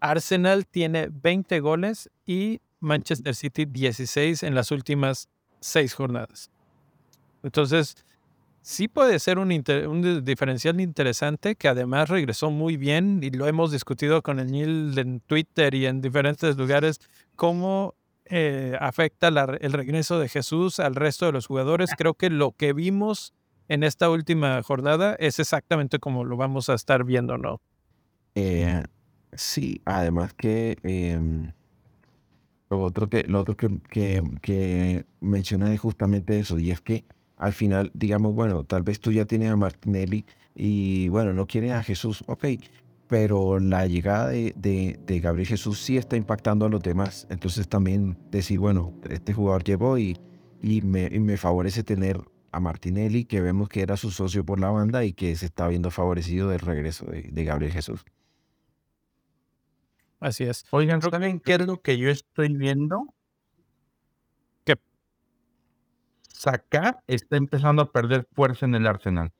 Arsenal tiene 20 goles y Manchester City 16 en las últimas seis jornadas. Entonces, sí puede ser un, diferencial interesante que además regresó muy bien y lo hemos discutido con el Neil en Twitter y en diferentes lugares, cómo eh, afecta el regreso de Jesús al resto de los jugadores. Creo que lo que vimos en esta última jornada es exactamente como lo vamos a estar viendo, ¿no? Eh, sí, además que em, lo otro que, lo otro que, que, que mencioné es justamente eso, y es que al final, digamos, bueno, tal vez tú ya tienes a Martinelli y bueno, no quieres a Jesús, ok, pero la llegada de, de, Gabriel Jesús sí está impactando a los demás. Entonces también decir, bueno, este jugador llevó y, y, me, me favorece tener a Martinelli, que vemos que era su socio por la banda y que se está viendo favorecido del regreso de Gabriel Jesús. Así es. Oigan, ¿saben qué es lo que yo estoy viendo? Saka está empezando a perder fuerza en el Arsenal.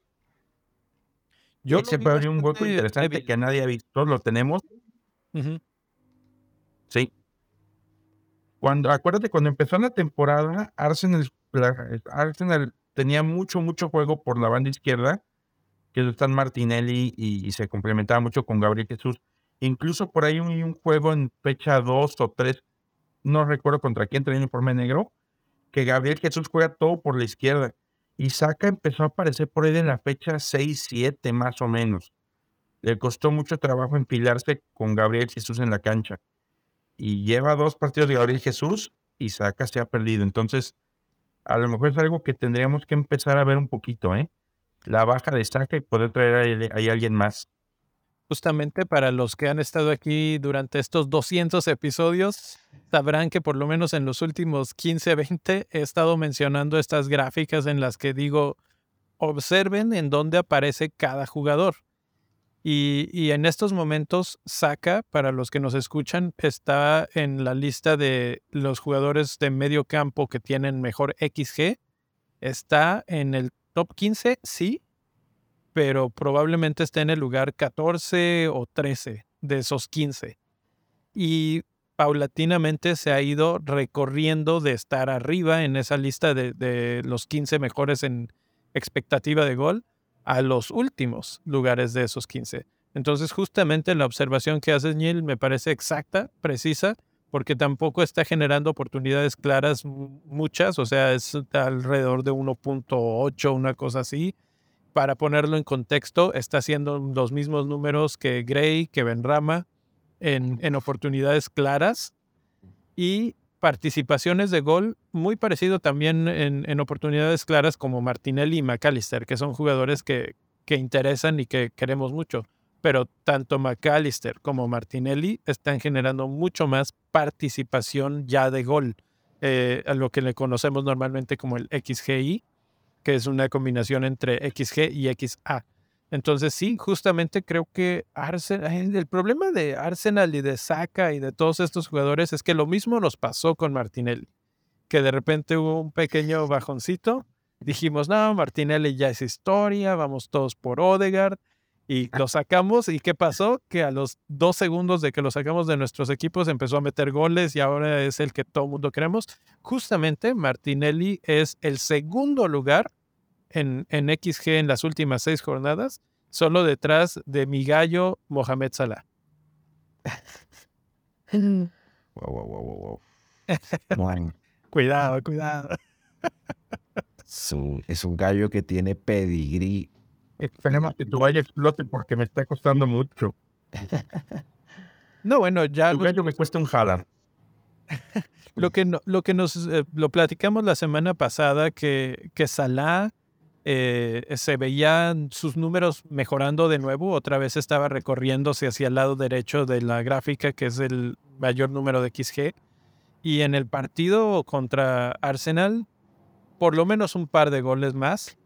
Yo se puede un hueco interesante que nadie ha visto, lo tenemos. Sí. Cuando, acuérdate, cuando empezó la temporada, Arsenal, Arsenal tenía mucho, mucho juego por la banda izquierda, que están Martinelli y, se complementaba mucho con Gabriel Jesús. Incluso por ahí un, un juego en fecha 2 o 3, no recuerdo contra quién tenía uniforme negro, que Gabriel Jesús juega todo por la izquierda. Y Saca empezó a aparecer por ahí en la fecha 6-7 más o menos. Le costó mucho trabajo enfilarse con Gabriel Jesús en la cancha. Y lleva dos partidos de Gabriel Jesús y Saca se ha perdido. Entonces, a lo mejor es algo que tendríamos que empezar a ver un poquito, ¿eh? La baja de Saca y poder traer ahí a alguien más justamente para los que han estado aquí durante estos 200 episodios, sabrán que por lo menos en los últimos 15, 20 he estado mencionando estas gráficas en las que digo, observen en dónde aparece cada jugador. Y, en estos momentos, Saka, para los que nos escuchan, está en la lista de los jugadores de medio campo que tienen mejor XG. Está en el top 15, sí, pero probablemente esté en el lugar 14 o 13 de esos 15. Y paulatinamente se ha ido recorriendo de estar arriba en esa lista de, los 15 mejores en expectativa de gol a los últimos lugares de esos 15. Entonces, justamente la observación que hace Neil me parece exacta, precisa, porque tampoco está generando oportunidades claras muchas, o sea, es alrededor de 1.8, una cosa así para ponerlo en contexto, está haciendo los mismos números que Gray, que Benrama, en, en oportunidades claras y participaciones de gol muy parecido también en, oportunidades claras como Martinelli y McAllister, que son jugadores que, que interesan y que queremos mucho. Pero tanto McAllister como Martinelli están generando mucho más participación ya de gol. eh, a lo que le conocemos normalmente como el XGI, que es una combinación entre XG y XA. Entonces sí, justamente creo que Arsenal, el problema de Arsenal y de Saka y de todos estos jugadores es que lo mismo nos pasó con Martinelli, que de repente hubo un pequeño bajoncito, dijimos, no, Martinelli ya es historia, vamos todos por Odegaard, y lo sacamos. ¿Y qué pasó? Que a los dos segundos de que lo sacamos de nuestros equipos empezó a meter goles y ahora es el que todo el mundo queremos. Justamente Martinelli es el segundo lugar en, en XG en las últimas seis jornadas, solo detrás de mi gallo Mohamed Salah. wow, wow, wow, wow, cuidado, cuidado. es un gallo que tiene pedigrí Esperemos que tu gallo explote porque me está costando mucho. No, bueno, ya. Tu gallo me cuesta un jalar. lo que lo que nos eh, lo platicamos la semana pasada que que Salah eh, se veían sus números mejorando de nuevo. Otra vez estaba recorriéndose hacia el lado derecho de la gráfica, que es el mayor número de XG. Y en el partido contra Arsenal, por lo menos un par de goles más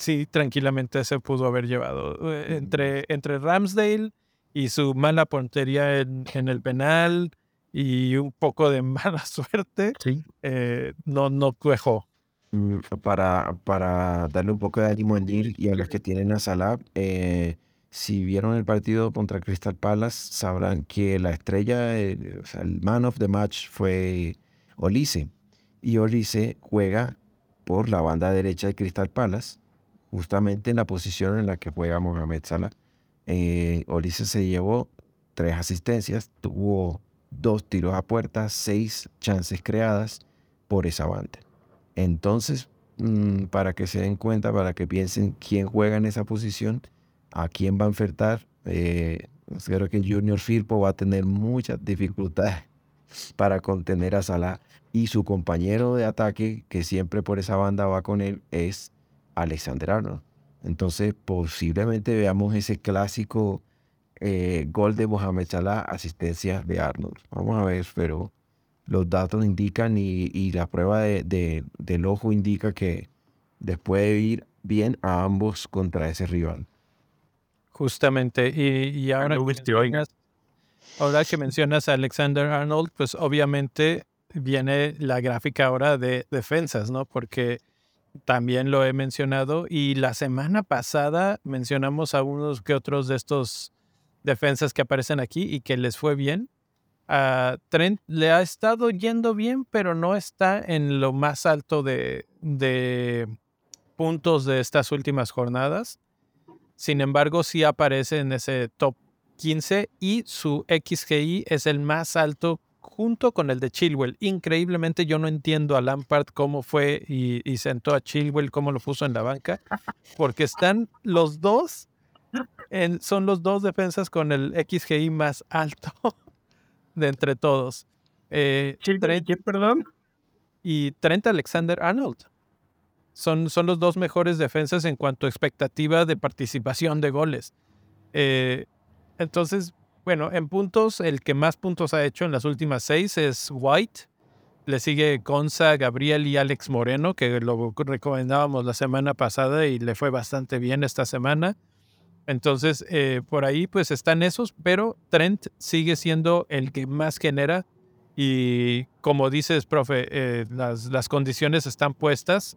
sí, tranquilamente se pudo haber llevado. Eh, entre, entre Ramsdale y su mala puntería en, el penal y un poco de mala suerte, eh, no, no cuejó. Mm, para, para darle un poco de ánimo a Neil y a los que tienen a Salah, eh, si vieron el partido contra Crystal Palace, sabrán que la estrella, sea, el man of the match fue Olise. Y Olise juega por la banda derecha de Crystal Palace justamente en la posición en la que juega Mohamed Salah. Eh, se llevó tres asistencias, tuvo dos tiros a puerta, seis chances creadas por esa banda. Entonces, mm, para que se den cuenta, para que piensen quién juega en esa posición, a quién va a enfrentar, eh, pues creo que Junior Firpo va a tener muchas dificultades para contener a Salah. Y su compañero de ataque, que siempre por esa banda va con él, es Alexander Arnold. Entonces, posiblemente veamos ese clásico eh, gol de Mohamed Salah, asistencia de Arnold. Vamos a ver, pero los datos indican y, la prueba de, del ojo indica que después de ir bien a ambos contra ese rival. Justamente, y, ahora, que mencionas, ahora que mencionas a Alexander Arnold, pues obviamente viene la gráfica ahora de defensas, ¿no? Porque también lo he mencionado y la semana pasada mencionamos a unos que otros de estos defensas que aparecen aquí y que les fue bien. A Trent le ha estado yendo bien, pero no está en lo más alto de, de puntos de estas últimas jornadas. Sin embargo, sí aparece en ese top 15 y su XGI es el más alto junto con el de Chilwell. Increíblemente yo no entiendo a Lampard cómo fue y, sentó a Chilwell, cómo lo puso en la banca, porque están los dos, en, son los dos defensas con el XGI más alto de entre todos. Eh, perdón? Y Trent Alexander Arnold. Son, son los dos mejores defensas en cuanto a expectativa de participación de goles. Eh, entonces, bueno, en puntos, el que más puntos ha hecho en las últimas seis es White. Le sigue Gonza, Gabriel y Alex Moreno, que lo recomendábamos la semana pasada y le fue bastante bien esta semana. Entonces, eh, por ahí pues están esos, pero Trent sigue siendo el que más genera. Y como dices, profe, eh, las, las condiciones están puestas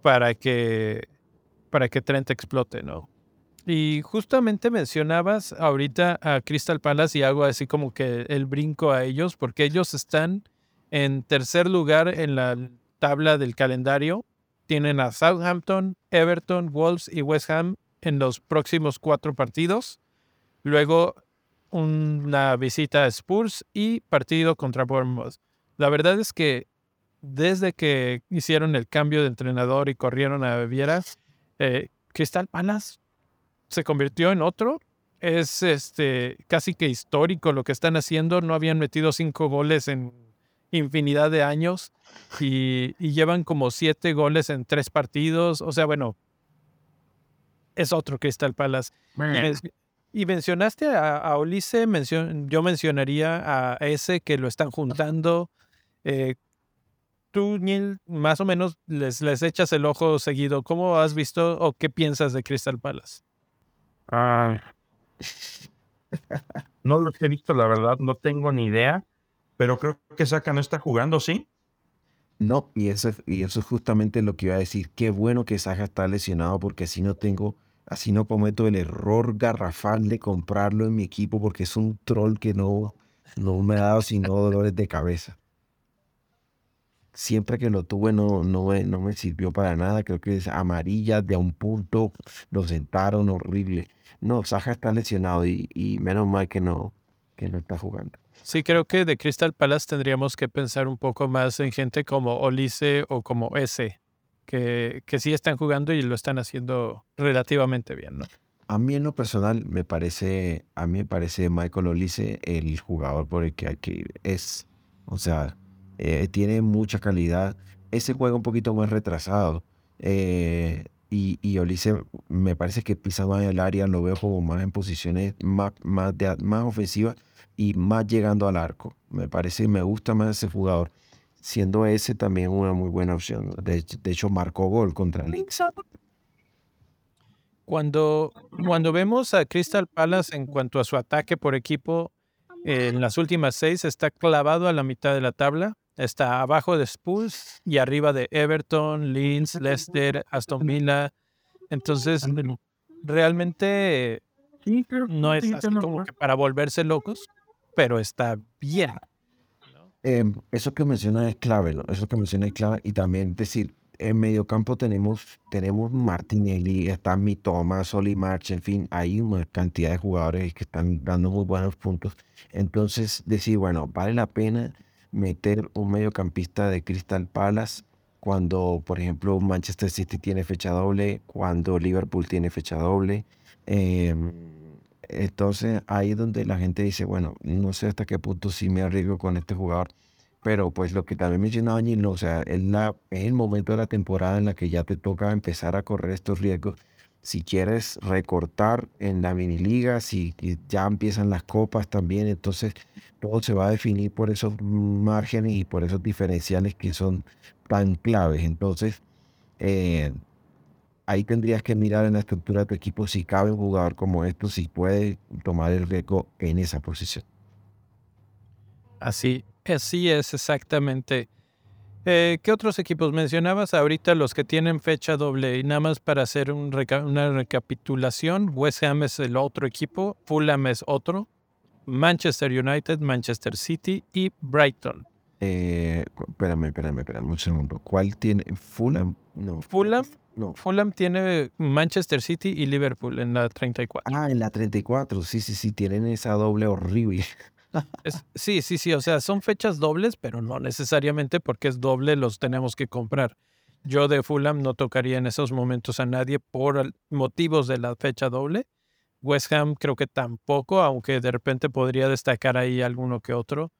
para que, para que Trent explote, ¿no? Y justamente mencionabas ahorita a Crystal Palace y hago así como que el brinco a ellos, porque ellos están en tercer lugar en la tabla del calendario. Tienen a Southampton, Everton, Wolves y West Ham en los próximos cuatro partidos. Luego una visita a Spurs y partido contra Bournemouth. La verdad es que desde que hicieron el cambio de entrenador y corrieron a Viera, eh, Crystal Palace se convirtió en otro. Es este casi que histórico lo que están haciendo. No habían metido cinco goles en infinidad de años y, llevan como siete goles en tres partidos. O sea, bueno, es otro Crystal Palace. Y, mencionaste a, a yo mencionaría a ese que lo están juntando. Eh, tú, Neil, más o menos les, les echas el ojo seguido. ¿Cómo has visto o qué piensas de Crystal Palace? Ah, no los he visto, la verdad, no tengo ni idea, pero creo que Saka no está jugando, ¿sí? No, y eso, y eso es justamente lo que iba a decir. Qué bueno que Saka está lesionado porque así no tengo, así no cometo el error garrafal de comprarlo en mi equipo porque es un troll que no, no me ha dado sino dolores de cabeza. Siempre que lo tuve no, no, me, no me sirvió para nada. Creo que es amarilla de a un punto. Lo sentaron horrible. No, Saja está lesionado y, y menos mal que no, que no está jugando. Sí, creo que de Crystal Palace tendríamos que pensar un poco más en gente como Olise o como S, que, que sí están jugando y lo están haciendo relativamente bien. A mí en lo personal me parece, a mí me parece Michael Olise el jugador por el que hay que ir. Es, o sea, eh, tiene mucha calidad. Ese juega un poquito más retrasado. Eh, y, y Olise me parece que pisa más el área, lo veo como más en posiciones más, más, de, más ofensivas y más llegando al arco. Me parece, me gusta más ese jugador, siendo ese también una muy buena opción. De, de hecho, marcó gol contra Leeds. Cuando, cuando vemos a Crystal Palace en cuanto a su ataque por equipo, en las últimas seis está clavado a la mitad de la tabla. Está abajo de Spurs y arriba de Everton, Leeds, Leicester, Aston Villa. Entonces, realmente no es así como que para volverse locos, pero está bien. Eh, eso que menciona es clave, ¿no? eso que menciona es clave y también decir, en medio campo tenemos, tenemos Martinelli, está Mitoma, Soli March, en fin, hay una cantidad de jugadores que están dando muy buenos puntos. Entonces, decir, bueno, vale la pena meter un mediocampista de Crystal Palace cuando, por ejemplo, Manchester City tiene fecha doble, cuando Liverpool tiene fecha doble. Eh, entonces ahí donde la gente dice, bueno, no sé hasta qué punto sí me arriesgo con este jugador. Pero pues lo que también mencionaba no o sea, es, la, es el momento de la temporada en la que ya te toca empezar a correr estos riesgos. Si quieres recortar en la mini liga, si ya empiezan las copas también, entonces todo se va a definir por esos márgenes y por esos diferenciales que son tan claves. Entonces, eh, ahí tendrías que mirar en la estructura de tu equipo si cabe un jugador como esto, si puede tomar el riesgo en esa posición. Así, así es exactamente. Eh, ¿Qué otros equipos mencionabas ahorita? Los que tienen fecha doble. Y nada más para hacer un una recapitulación, West Ham es el otro equipo, Fulham es otro, Manchester United, Manchester City y Brighton. Eh, espérame, espérame, espérame un segundo. ¿Cuál tiene? ¿Fulham? No. Fulham, no. Fulham tiene Manchester City y Liverpool en la 34. Ah, en la 34. Sí, sí, sí, tienen esa doble horrible. sí, sí, sí. O sea, son fechas dobles, pero no necesariamente porque es doble los tenemos que comprar. Yo de Fulham no tocaría en esos momentos a nadie por motivos de la fecha doble. West Ham creo que tampoco, aunque de repente podría destacar ahí alguno que otro.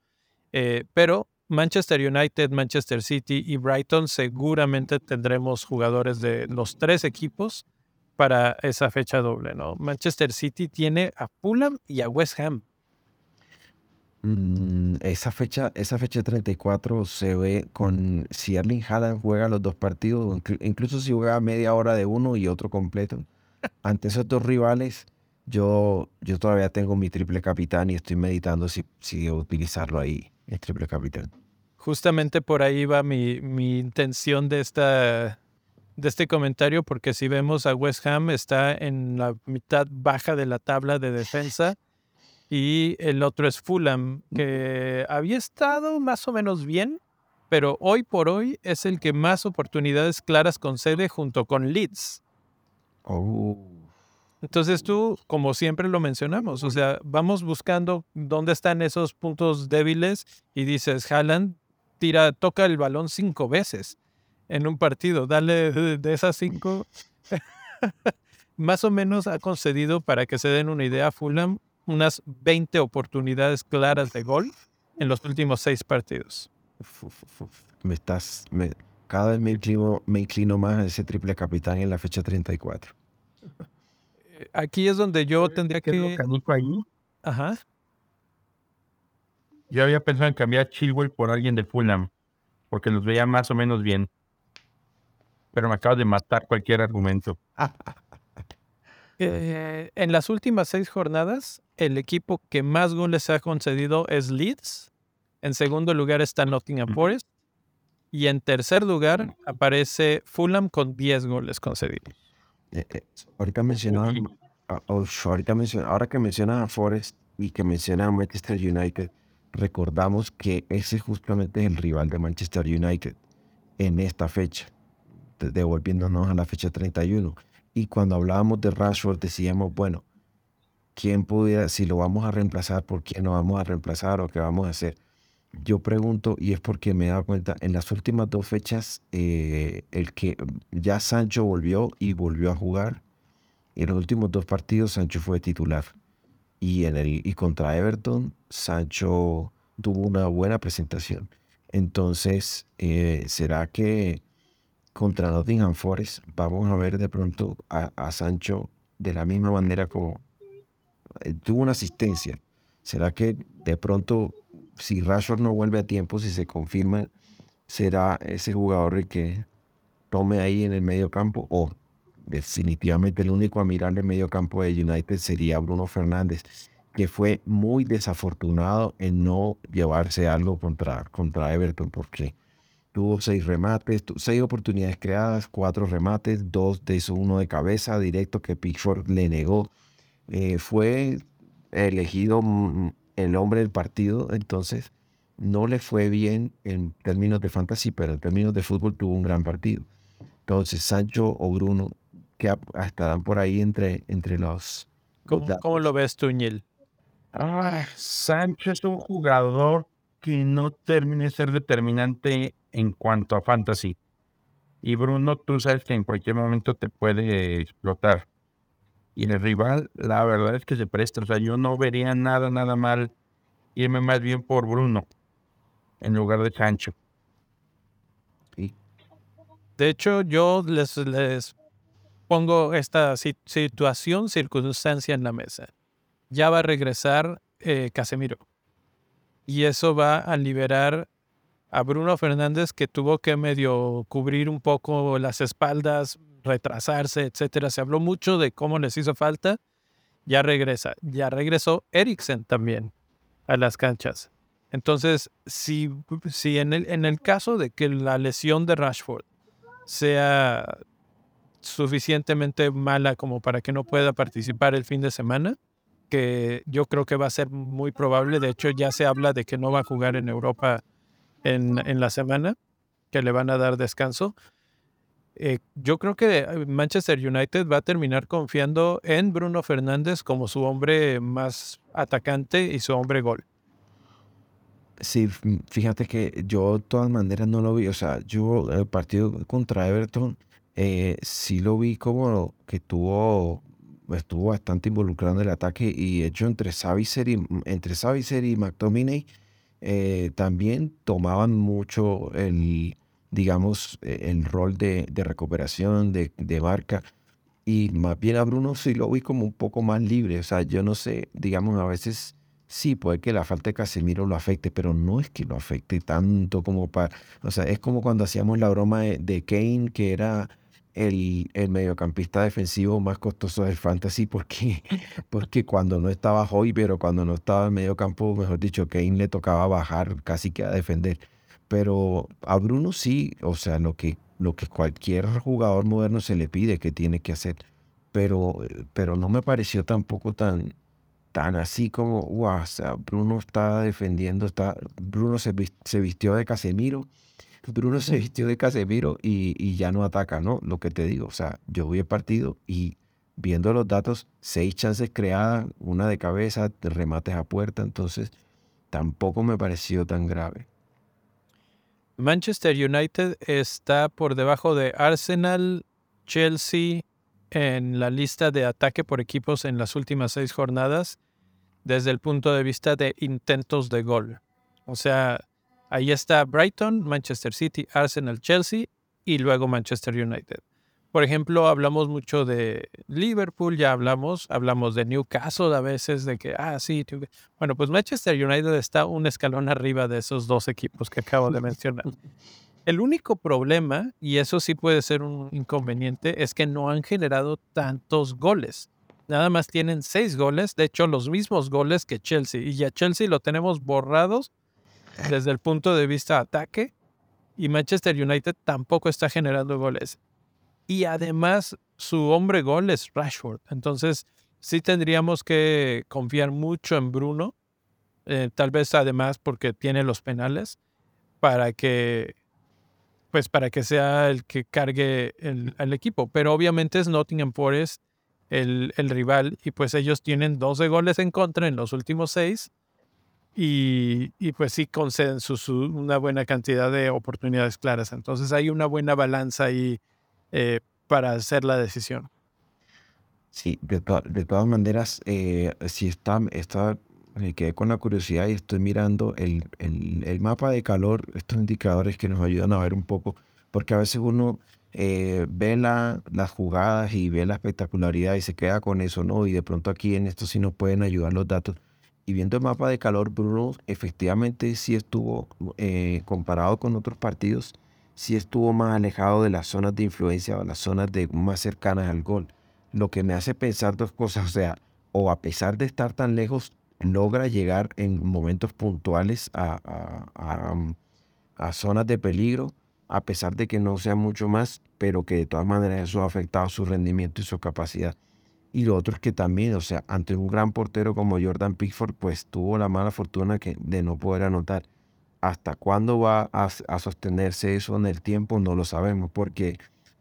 Eh, pero Manchester United, Manchester City y Brighton seguramente tendremos jugadores de los tres equipos para esa fecha doble, ¿no? Manchester City tiene a Fulham y a West Ham. Mm, esa fecha, esa fecha 34 se ve con si Erling Haaland juega los dos partidos, incluso si juega media hora de uno y otro completo. Ante esos dos rivales, yo, yo todavía tengo mi triple capitán y estoy meditando si, si utilizarlo ahí, el triple capitán. Justamente por ahí va mi, mi intención de, esta, de este comentario, porque si vemos a West Ham está en la mitad baja de la tabla de defensa y el otro es Fulham, que había estado más o menos bien, pero hoy por hoy es el que más oportunidades claras concede junto con Leeds. Oh. Entonces tú, como siempre lo mencionamos, o sea, vamos buscando dónde están esos puntos débiles y dices, Haaland tira, toca el balón cinco veces en un partido. Dale de esas cinco, más o menos ha concedido, para que se den una idea, Fulham unas 20 oportunidades claras de gol en los últimos seis partidos. Me estás, me, cada vez me inclino, me inclino más a ese triple capitán en la fecha 34. Aquí es donde yo tendría que... ahí? Ajá. Yo había pensado en cambiar Chilwell por alguien de Fulham. porque los veía más o menos bien. Pero me acabo de matar cualquier argumento. Eh, en las últimas seis jornadas, el equipo que más goles ha concedido es Leeds. En segundo lugar está Nottingham Forest. Y en tercer lugar aparece Fulham con 10 goles concedidos. Eh, eh, ahorita mencionaba, ah, oh, ahorita ahora que menciona a Forest y que menciona a Manchester United, recordamos que ese justamente es el rival de Manchester United en esta fecha, devolviéndonos a la fecha 31. Y cuando hablábamos de Rashford decíamos, bueno, ¿quién pudiera, si lo vamos a reemplazar, por quién lo vamos a reemplazar o qué vamos a hacer? Yo pregunto, y es porque me he dado cuenta, en las últimas dos fechas, eh, el que ya Sancho volvió y volvió a jugar. En los últimos dos partidos, Sancho fue titular. Y, en el, y contra Everton, Sancho tuvo una buena presentación. Entonces, eh, ¿será que contra Nottingham Forest vamos a ver de pronto a, Sancho de la misma manera como eh, tuvo una asistencia? ¿Será que de pronto si Rashford no vuelve a tiempo, si se confirma, será ese jugador que tome ahí en el medio campo o definitivamente el único a mirar el medio campo de United sería Bruno Fernández, que fue muy desafortunado en no llevarse algo contra, contra Everton porque tuvo seis remates, seis oportunidades creadas, cuatro remates, dos de esos, uno de cabeza directo que Pickford le negó. Eh, fue elegido mm, el hombre del partido, entonces no le fue bien en términos de fantasy, pero en términos de fútbol tuvo un gran partido. Entonces, Sancho o Bruno, que estarán por ahí entre, entre los... ¿Cómo, lo ves tú, Niel? Ah, Sancho es un jugador que no termine de ser determinante en cuanto a fantasy. Y Bruno, tú sabes que en cualquier momento te puede explotar. Y el rival, la verdad es que se presta. O sea, yo no vería nada, nada mal irme más bien por Bruno en lugar de Sancho. De hecho, yo les, les pongo esta situación, circunstancia en la mesa. Ya va a regresar eh, Casemiro. Y eso va a liberar a Bruno Fernández que tuvo que medio cubrir un poco las espaldas, retrasarse, etcétera. Se habló mucho de cómo les hizo falta. Ya regresa. Ya regresó Eriksen también a las canchas. Entonces, si, si en, el, en el caso de que la lesión de Rashford sea suficientemente mala como para que no pueda participar el fin de semana, que yo creo que va a ser muy probable. De hecho, ya se habla de que no va a jugar en Europa en, en la semana, que le van a dar descanso. Eh, yo creo que eh, Manchester United va a terminar confiando en Bruno Fernández como su hombre más atacante y su hombre gol. Sí, fíjate que yo de todas maneras no lo vi. O sea, yo el partido contra Everton eh, sí lo vi como que tuvo, estuvo bastante involucrado en el ataque y hecho entre Savicer y, entre y McTominay también tomaban mucho el, digamos, e, el rol de, recuperación, de, de, marca. Y más bien a Bruno sí lo vi como un poco más libre. O sea, yo no sé, digamos, a veces sí puede que la falta de Casemiro lo afecte, pero no es que lo afecte tanto como para... O sea, es como cuando hacíamos la broma de, Kane, que era el, el, mediocampista defensivo más costoso del fantasy porque, porque cuando no estaba Hoy, pero cuando no estaba en medio campo, mejor dicho, Kane le tocaba bajar casi que a defender. Pero a Bruno sí, o sea, lo que, lo que cualquier jugador moderno se le pide que tiene que hacer. Pero, pero no me pareció tampoco tan, tan así como, wow, o sea, Bruno está defendiendo, está, Bruno se, vistió de Casemiro, Bruno se vistió de Casemiro y, y, ya no ataca, ¿no? Lo que te digo, o sea, yo vi el partido y viendo los datos, seis chances creadas, una de cabeza, remates a puerta, entonces tampoco me pareció tan grave. Manchester United está por debajo de Arsenal, Chelsea en la lista de ataque por equipos en las últimas seis jornadas desde el punto de vista de intentos de gol. O sea, ahí está Brighton, Manchester City, Arsenal, Chelsea y luego Manchester United. Por ejemplo, hablamos mucho de Liverpool, ya hablamos, hablamos de Newcastle a veces, de que, ah, sí, bueno, pues Manchester United está un escalón arriba de esos dos equipos que acabo de mencionar. El único problema, y eso sí puede ser un inconveniente, es que no han generado tantos goles. Nada más tienen seis goles, de hecho los mismos goles que Chelsea. Y ya Chelsea lo tenemos borrados desde el punto de vista ataque. Y Manchester United tampoco está generando goles. Y además su hombre gol es Rashford. Entonces sí tendríamos que confiar mucho en Bruno. Eh, tal vez además porque tiene los penales para que pues para que sea el que cargue el, equipo. Pero obviamente es Nottingham Forest el, el, rival y pues ellos tienen 12 goles en contra en los últimos seis y, y pues sí conceden su, una buena cantidad de oportunidades claras. Entonces hay una buena balanza ahí eh, para hacer la decisión. Sí, de, todas maneras, eh, si está, está, me quedé con la curiosidad y estoy mirando el, el, mapa de calor, estos indicadores que nos ayudan a ver un poco, porque a veces uno eh, ve la, las jugadas y ve la espectacularidad y se queda con eso, ¿no? Y de pronto aquí en esto sí nos pueden ayudar los datos. Y viendo el mapa de calor, Bruno efectivamente sí estuvo comparado con otros partidos si estuvo más alejado de las zonas de influencia o las zonas de, más cercanas al gol. Lo que me hace pensar dos cosas, o sea, o a pesar de estar tan lejos, logra llegar en momentos puntuales a, a, zonas de peligro, a pesar de que no sea mucho más, pero que de todas maneras eso ha afectado su rendimiento y su capacidad. Y lo otro es que también, o sea, ante un gran portero como Jordan Pickford, pues tuvo la mala fortuna de no poder anotar. ¿Hasta cuándo va a, sostenerse eso en el tiempo? No lo sabemos, porque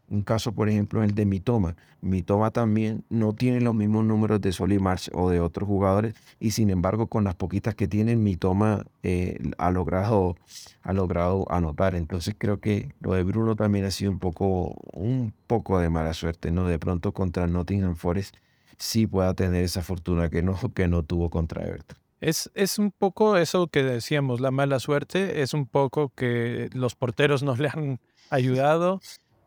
un caso, por ejemplo, el de Mitoma. Mitoma también no tiene los mismos números de March o de otros jugadores, y sin embargo, con las poquitas que tienen, Mitoma eh, ha, logrado, ha logrado anotar. Entonces creo que lo de Bruno también ha sido un poco, un poco de mala suerte, ¿no? De pronto contra Nottingham Forest sí pueda tener esa fortuna que no, que no tuvo contra Everton. Es, es un poco eso que decíamos, la mala suerte, es un poco que los porteros no le han ayudado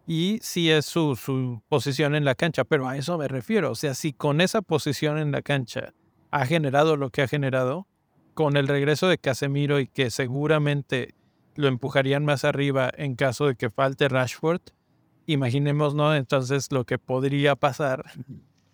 y sí es su, su posición en la cancha, pero a eso me refiero. O sea, si con esa posición en la cancha ha generado lo que ha generado, con el regreso de Casemiro y que seguramente lo empujarían más arriba en caso de que falte Rashford, imaginemos, ¿no? Entonces lo que podría pasar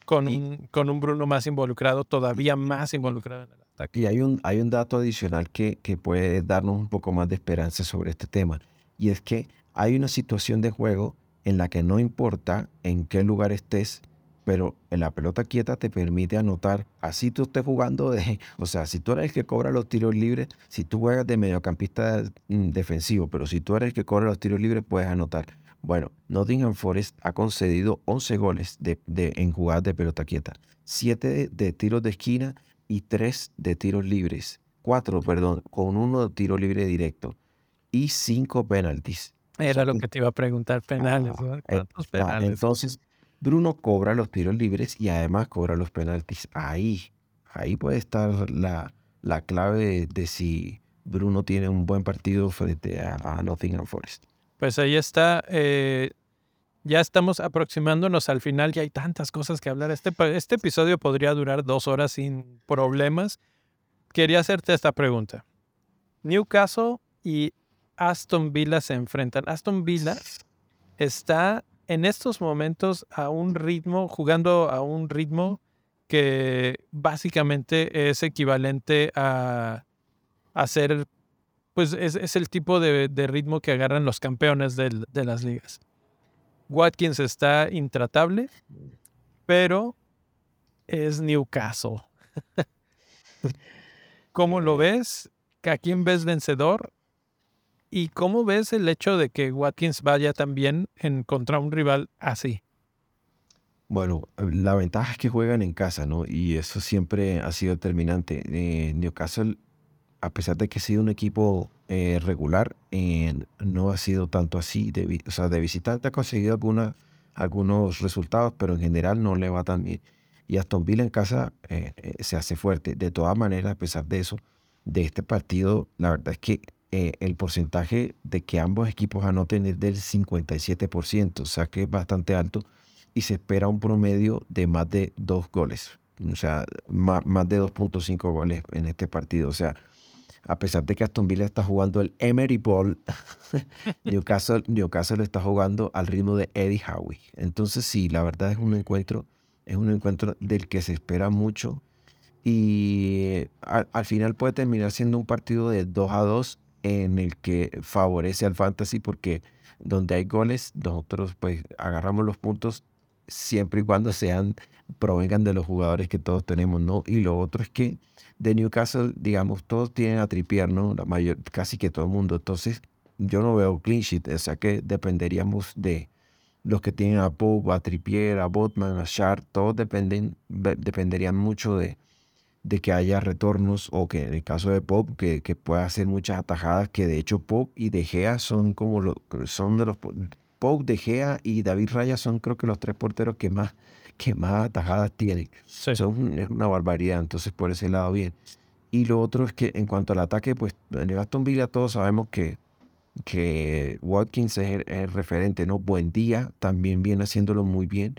con, un, con un Bruno más involucrado, todavía más involucrado en el y hay un, hay un dato adicional que, que puede darnos un poco más de esperanza sobre este tema. Y es que hay una situación de juego en la que no importa en qué lugar estés, pero en la pelota quieta te permite anotar. Así tú estés jugando de, o sea, si tú eres el que cobra los tiros libres, si tú juegas de mediocampista mm, defensivo, pero si tú eres el que cobra los tiros libres, puedes anotar. Bueno, Nottingham Forest ha concedido 11 goles de, de, en jugadas de pelota quieta, 7 de tiros de esquina y tres de tiros libres. Cuatro, perdón, con uno de tiro libre directo y cinco penaltis. Era lo que te iba a preguntar, penales. Eh, penales? Entonces, Bruno cobra los tiros libres y además cobra los penaltis. Ahí, ahí puede estar la, la clave de, si Bruno tiene un buen partido frente a, a Nottingham Forest. Pues ahí está. Eh, ya estamos aproximándonos al final, y hay tantas cosas que hablar. Este, este episodio podría durar dos horas sin problemas. Quería hacerte esta pregunta. Newcastle y Aston Villa se enfrentan. Aston Villa está en estos momentos a un ritmo, jugando a un ritmo que básicamente es equivalente a, hacer, pues es, el tipo de, ritmo que agarran los campeones de las ligas. Watkins está intratable, pero es Newcastle. ¿Cómo lo ves? ¿A quién ves vencedor? ¿Y cómo ves el hecho de que Watkins vaya también en contra un rival así? Bueno, la ventaja es que juegan en casa, ¿no? Y eso siempre ha sido determinante. Eh, Newcastle a pesar de que ha sido un equipo eh, regular, eh, no ha sido tanto así. De, o sea, de visitante ha conseguido algunos resultados, pero en general no le va tan bien. Y Aston Villa en casa eh, se hace fuerte. De todas maneras, a pesar de eso, de este partido, la verdad es que eh, el porcentaje de que ambos equipos anoten es del 57%, o sea que es bastante alto y se espera un promedio de más de dos goles, o sea, más, de 2.5 goles en este partido. O sea, a pesar de que Aston Villa está jugando el Emery Ball, Newcastle, Newcastle está jugando al ritmo de Eddie Howe. Entonces sí, la verdad es un encuentro, es un encuentro del que se espera mucho y al, al final puede terminar siendo un partido de 2 a 2 en el que favorece al fantasy porque donde hay goles, nosotros pues agarramos los puntos siempre y cuando sean, provengan de los jugadores que todos tenemos, ¿no? Y lo otro es que de Newcastle, digamos, todos tienen a tripiar, ¿no? La mayor, casi que todo el mundo. Entonces, yo no veo clean sheet, o sea que dependeríamos de los que tienen a Pope, a Trippier, a Botman, a Shard, todos dependen, dependerían mucho de, de que haya retornos o que en el caso de Pop que, que pueda hacer muchas atajadas que de hecho Pop y De Gea son como lo, son de los Pop, De Gea y David Raya son creo que los tres porteros que más que más atajadas tienen. Son, es una barbaridad, entonces por ese lado bien. Y lo otro es que en cuanto al ataque, pues en el Aston Villa todos sabemos que, que Watkins es el, el referente, ¿no? Buen día, también viene haciéndolo muy bien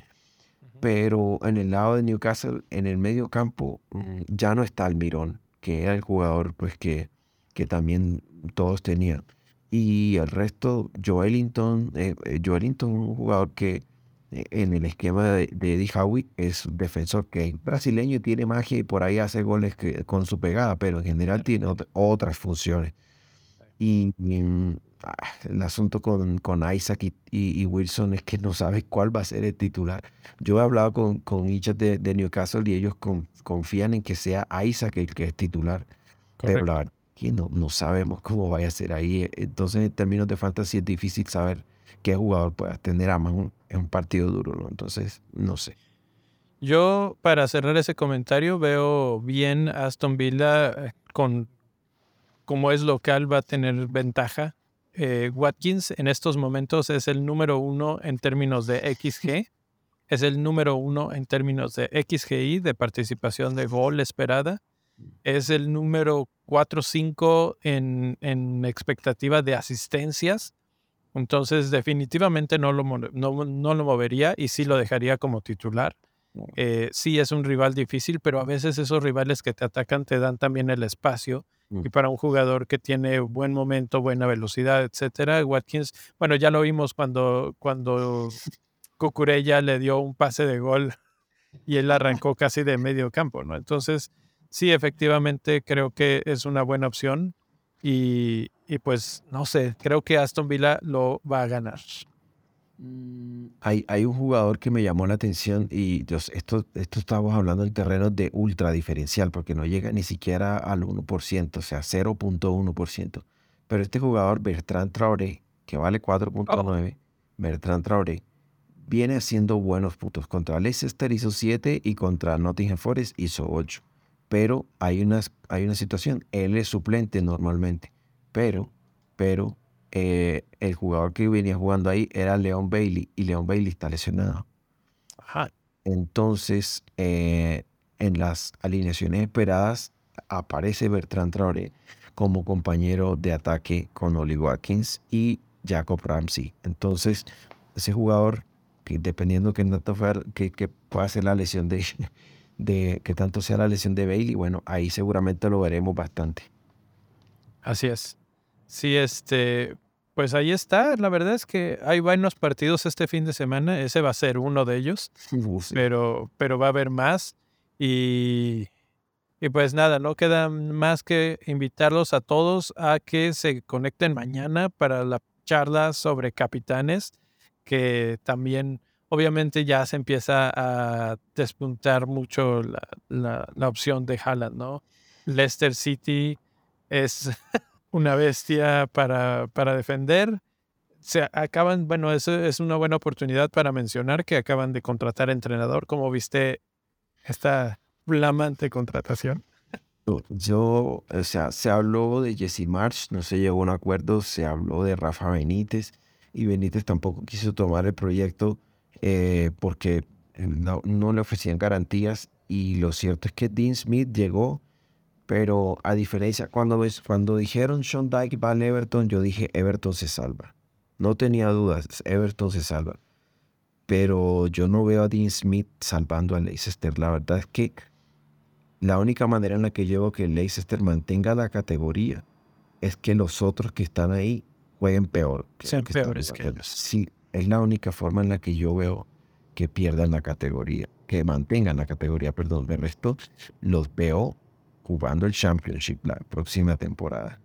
pero en el lado de Newcastle, en el medio campo, mm, ya no está Almirón, que era el jugador pues que, que también todos tenían. Y el resto, Joelinton, eh, eh Joelinton, un jugador que eh, en el esquema de, Eddie Howe es un defensor que es brasileño tiene magia y por ahí hace goles que, con su pegada, pero en general tiene otras funciones. Y, mm, ah, el asunto con, con Isaac y, Wilson es que no sabes cuál va a ser el titular. Yo he hablado con, con hinchas de, Newcastle y ellos confían en que sea Isaac el que es titular. Pero la que no, no sabemos cómo vaya a ser ahí. Entonces, en términos de fantasy es difícil saber qué jugador pueda tener a mano en un partido duro. ¿no? Entonces, no sé. Yo, para cerrar ese comentario, veo bien Aston Villa eh, con como es local va a tener ventaja. Eh, Watkins en estos momentos es el número uno en términos de XG, es el número uno en términos de XGI, de participación de gol esperada, es el número 4-5 en, en expectativa de asistencias. Entonces, definitivamente no lo, no, no lo movería y sí lo dejaría como titular. Eh, sí es un rival difícil, pero a veces esos rivales que te atacan te dan también el espacio Mm. Y para un jugador que tiene buen momento, buena velocidad, etcétera, Watkins, bueno, ya lo vimos cuando, cuando Cucurella le dio un pase de gol y él arrancó casi de medio campo, ¿no? Entonces, sí, efectivamente creo que es una buena opción y, y pues, no sé, creo que Aston Villa lo va a ganar. Mm, hay, hay un jugador que me llamó la atención y esto, esto estamos hablando en terreno de ultra diferencial porque no llega ni siquiera al 1%, o sea, 0.1%. Pero este jugador, Bertrand Traoré, que vale 4.9, Bertrand Traoré, viene haciendo buenos puntos. Contra Leicester hizo 7 y contra Nottingham Forest hizo 8. Pero hay, unas, hay una situación, él es suplente normalmente, pero, pero eh, el jugador que venía jugando ahí era Leon Bailey y Leon Bailey está lesionado. Entonces, eh, en las alineaciones esperadas aparece Bertrand Traoré como compañero de ataque con Oli Watkins y Jacob Ramsey. Entonces, ese jugador, que dependiendo que, que, que pueda ser la lesión de, de, que tanto sea la lesión de Bailey, bueno, ahí seguramente lo veremos bastante. Así es. Sí, este, pues ahí está. La verdad es que hay buenos partidos este fin de semana. Ese va a ser uno de ellos. Pero, pero va a haber más. Y, y pues nada, no queda más que invitarlos a todos a que se conecten mañana para la charla sobre capitanes, que también obviamente ya se empieza a despuntar mucho la, la, opción de Haaland, ¿no? Leicester City es una bestia para, para defender. Se acaban, bueno, eso es una buena oportunidad para mencionar que acaban de contratar entrenador. ¿Cómo viste esta flamante contratación? Yo, o sea, se habló de Jesse March, no se llegó a un acuerdo, se habló de Rafa Benítez y Benítez tampoco quiso tomar el proyecto eh, porque no, no, le ofrecían garantías y lo cierto es que Dean Smith llegó Pero a diferencia, cuando, cuando dijeron Sean Dyke va al Everton, yo dije Everton se salva. No tenía dudas, Everton se salva. Pero yo no veo a Dean Smith salvando a Leicester. La verdad es que la única manera en la que llevo que Leicester mantenga la categoría es que los otros que están ahí jueguen peor. Sean peores que ellos. Sí, es la única forma en la que yo veo que pierdan la categoría, que mantengan la categoría, perdón. De resto, los veo jugando el Championship la próxima temporada.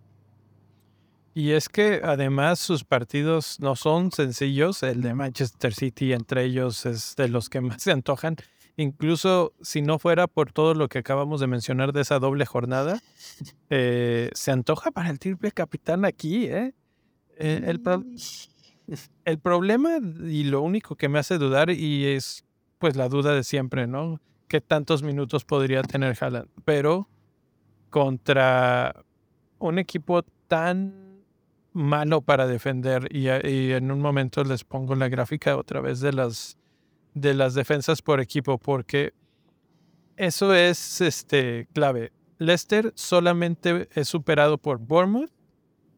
Y es que además sus partidos no son sencillos. El de Manchester City entre ellos es de los que más se antojan. Incluso si no fuera por todo lo que acabamos de mencionar de esa doble jornada, eh, se antoja para el triple capitán aquí. ¿eh? eh el, el problema y lo único que me hace dudar y es pues la duda de siempre, ¿no? ¿Qué tantos minutos podría tener Haaland? Pero contra un equipo tan malo para defender y, en un momento les pongo la gráfica otra vez de las de las defensas por equipo porque eso es este clave. Leicester solamente es superado por Bournemouth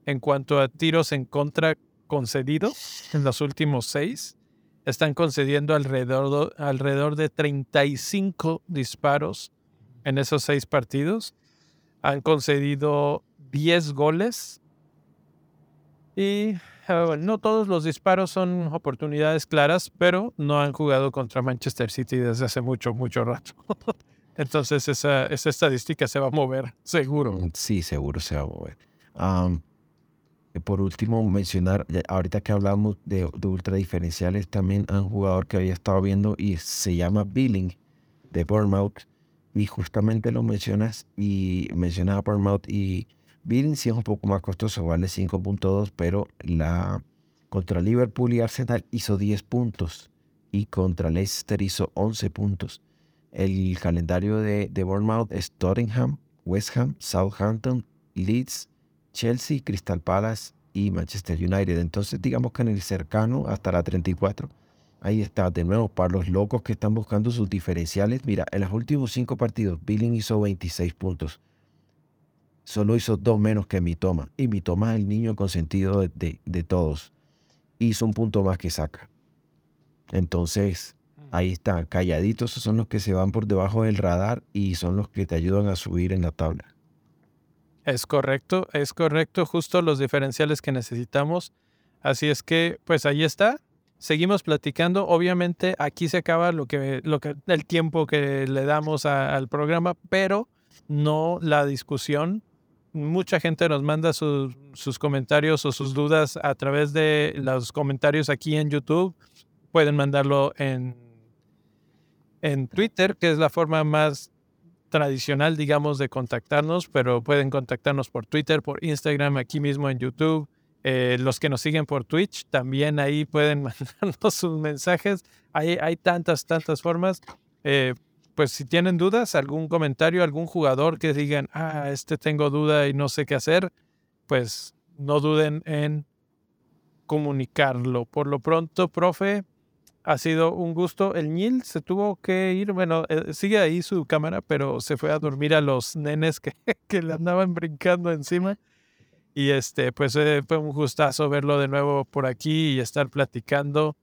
en cuanto a tiros en contra concedidos en los últimos seis. Están concediendo alrededor, alrededor de 35 disparos en esos seis partidos. Han concedido 10 goles. Y ah, no todos los disparos son oportunidades claras, pero no han jugado contra Manchester City desde hace mucho, mucho rato. Entonces esa, esa estadística se va a mover, seguro. Sí, seguro se va a mover. Eh, por último, mencionar, ahorita que hablamos de, ultra diferenciales, también hay un jugador que había estado viendo y se llama Billing de Bournemouth. Y justamente lo mencionas y mencionas a y Billing sí es un poco más costoso, vale 5.2, pero la contra Liverpool y Arsenal hizo 10 puntos y contra Leicester hizo 11 puntos. El calendario de, de Bournemouth es Tottenham, West Ham, Southampton, Leeds, Chelsea, Crystal Palace y Manchester United. Entonces, digamos que en el cercano, hasta la 34, ahí está, de nuevo, para los locos que están buscando sus diferenciales. Mira, en los últimos cinco partidos, Billing hizo 26 puntos. Solo hizo dos menos que Mitoma. Y Mitoma es el niño consentido de, de, de todos. Hizo un punto más que saca. Entonces, ahí está, calladitos son los que se van por debajo del radar y son los que te ayudan a subir en la tabla. Es correcto, es correcto, justo los diferenciales que necesitamos. Así es que, pues ahí está. Seguimos platicando. Obviamente aquí se acaba lo que, lo que, el tiempo que le damos al programa, pero no la discusión. Mucha gente nos manda sus comentarios o sus dudas a través de los comentarios aquí en YouTube. Pueden mandarlo en, en Twitter, que es la forma más tradicional, digamos, de contactarnos, pero pueden contactarnos por Twitter, por Instagram, aquí mismo en YouTube. Eh, los que nos siguen por Twitch también ahí pueden mandarnos sus mensajes. Hay, hay tantas, tantas formas. Eh, pues si tienen dudas, algún comentario, algún jugador que digan, ah, este tengo duda y no sé qué hacer, pues no duden en comunicarlo. Por lo pronto, profe, ha sido un gusto. El Nil se tuvo que ir, bueno, eh, sigue ahí su cámara, pero se fue a dormir a los nenes que, que le andaban brincando encima. Y este, pues eh, fue un gustazo verlo de nuevo por aquí y estar platicando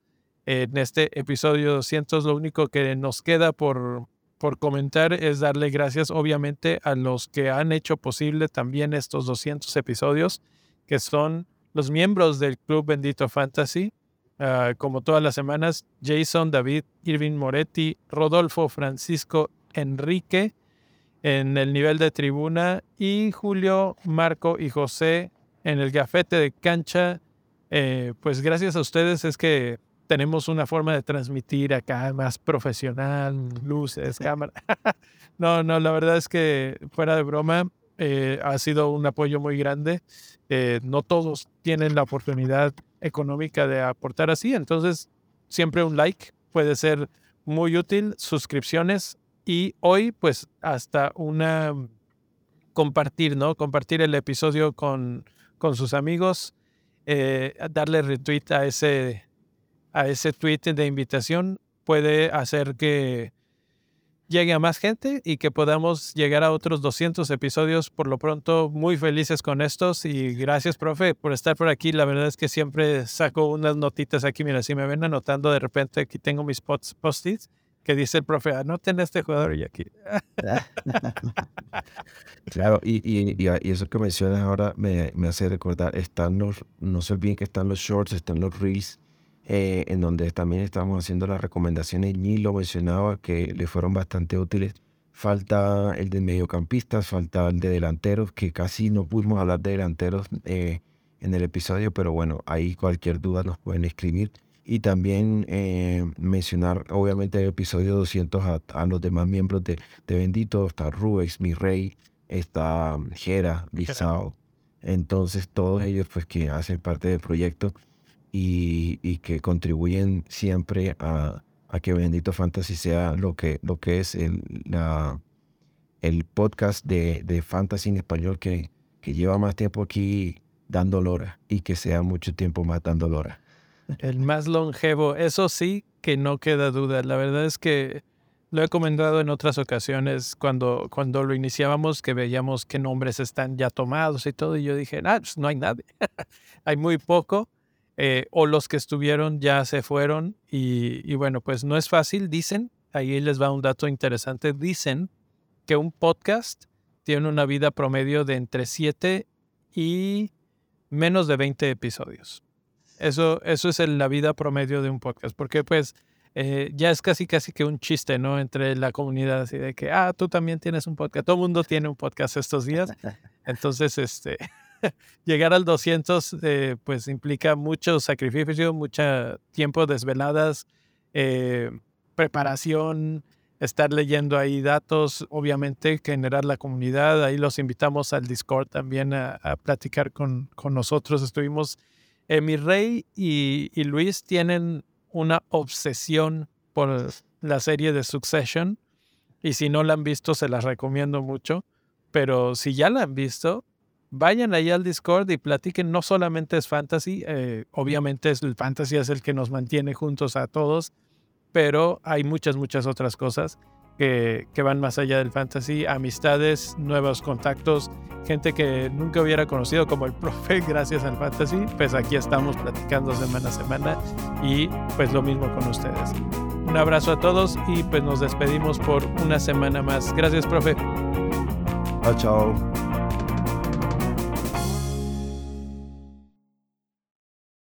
en este episodio 200. Lo único que nos queda por, por comentar es darle gracias, obviamente, a los que han hecho posible también estos 200 episodios, que son los miembros del Club Bendito Fantasy Ah, como todas las semanas, Jason, David, Irving Moretti, Rodolfo, Francisco, Enrique en el nivel de tribuna y Julio, Marco y José en el gafete de cancha. Eh, pues gracias a ustedes es que tenemos una forma de transmitir acá más profesional, luces, cámara. no, no, la verdad es que fuera de broma, eh, ha sido un apoyo muy grande. Eh, no todos tienen la oportunidad económica de aportar así. Entonces, siempre un like puede ser muy útil, suscripciones y hoy pues hasta una compartir, ¿no? Compartir el episodio con, con sus amigos, eh, darle retweet a ese, a ese tweet de invitación puede hacer que llegue a más gente y que podamos llegar a otros 200 episodios. Por lo pronto, muy felices con estos y gracias, profe, por estar por aquí. La verdad es que siempre saco unas notitas aquí. Mira, si me ven anotando de repente, aquí tengo mis post-its que dice el profe, anoten este jugador y aquí. claro, y, y, y, eso que mencionas ahora me, me, hace recordar, están los, no se olviden que están los shorts, están los reels, eh, en donde también estamos haciendo las recomendaciones. Ni lo mencionaba que le fueron bastante útiles. Falta el de mediocampistas, falta el de delanteros, que casi no pudimos hablar de delanteros eh, en el episodio, pero bueno, ahí cualquier duda nos pueden escribir. Y también eh, mencionar, obviamente, el episodio 200 a, los demás miembros de, de Bendito. Está Rubex, Mi Rey, está Jera, Lizao. Entonces, todos ellos, pues, que hacen parte del proyecto y, que contribuyen siempre a, a, que Bendito Fantasy sea lo que, lo que es el, el podcast de, de Fantasy en español que, que lleva más tiempo aquí dando lora y que sea mucho tiempo más dando lora. El más longevo, eso sí que no queda duda. La verdad es que lo he comentado en otras ocasiones cuando, cuando lo iniciábamos, que veíamos qué nombres están ya tomados y todo, y yo dije, ah, pues no hay nadie, hay muy poco, eh, o los que estuvieron ya se fueron, y, y bueno, pues no es fácil, dicen, ahí les va un dato interesante, dicen que un podcast tiene una vida promedio de entre 7 y menos de 20 episodios. Eso, eso es la vida promedio de un podcast, porque pues eh, ya es casi casi que un chiste, ¿no? Entre la comunidad, así de que, ah, tú también tienes un podcast. Todo el mundo tiene un podcast estos días. Entonces, este, llegar al 200, eh, pues implica mucho sacrificio, mucho tiempo desveladas, eh, preparación, estar leyendo ahí datos, obviamente generar la comunidad. Ahí los invitamos al Discord también a, platicar con, con nosotros. Estuvimos eh, mi rey y, Luis tienen una obsesión por la serie de Succession. Y si no la han visto, se las recomiendo mucho. Pero si ya la han visto, vayan ahí al Discord y platiquen. No solamente es fantasy, eh, obviamente es, el fantasy es el que nos mantiene juntos a todos, pero hay muchas, muchas otras cosas que, van más allá del fantasy, amistades, nuevos contactos, gente que nunca hubiera conocido como el profe gracias al fantasy, pues aquí estamos platicando semana a semana y pues lo mismo con ustedes. Un abrazo a todos y pues nos despedimos por una semana más. Gracias, profe. Chao, chao.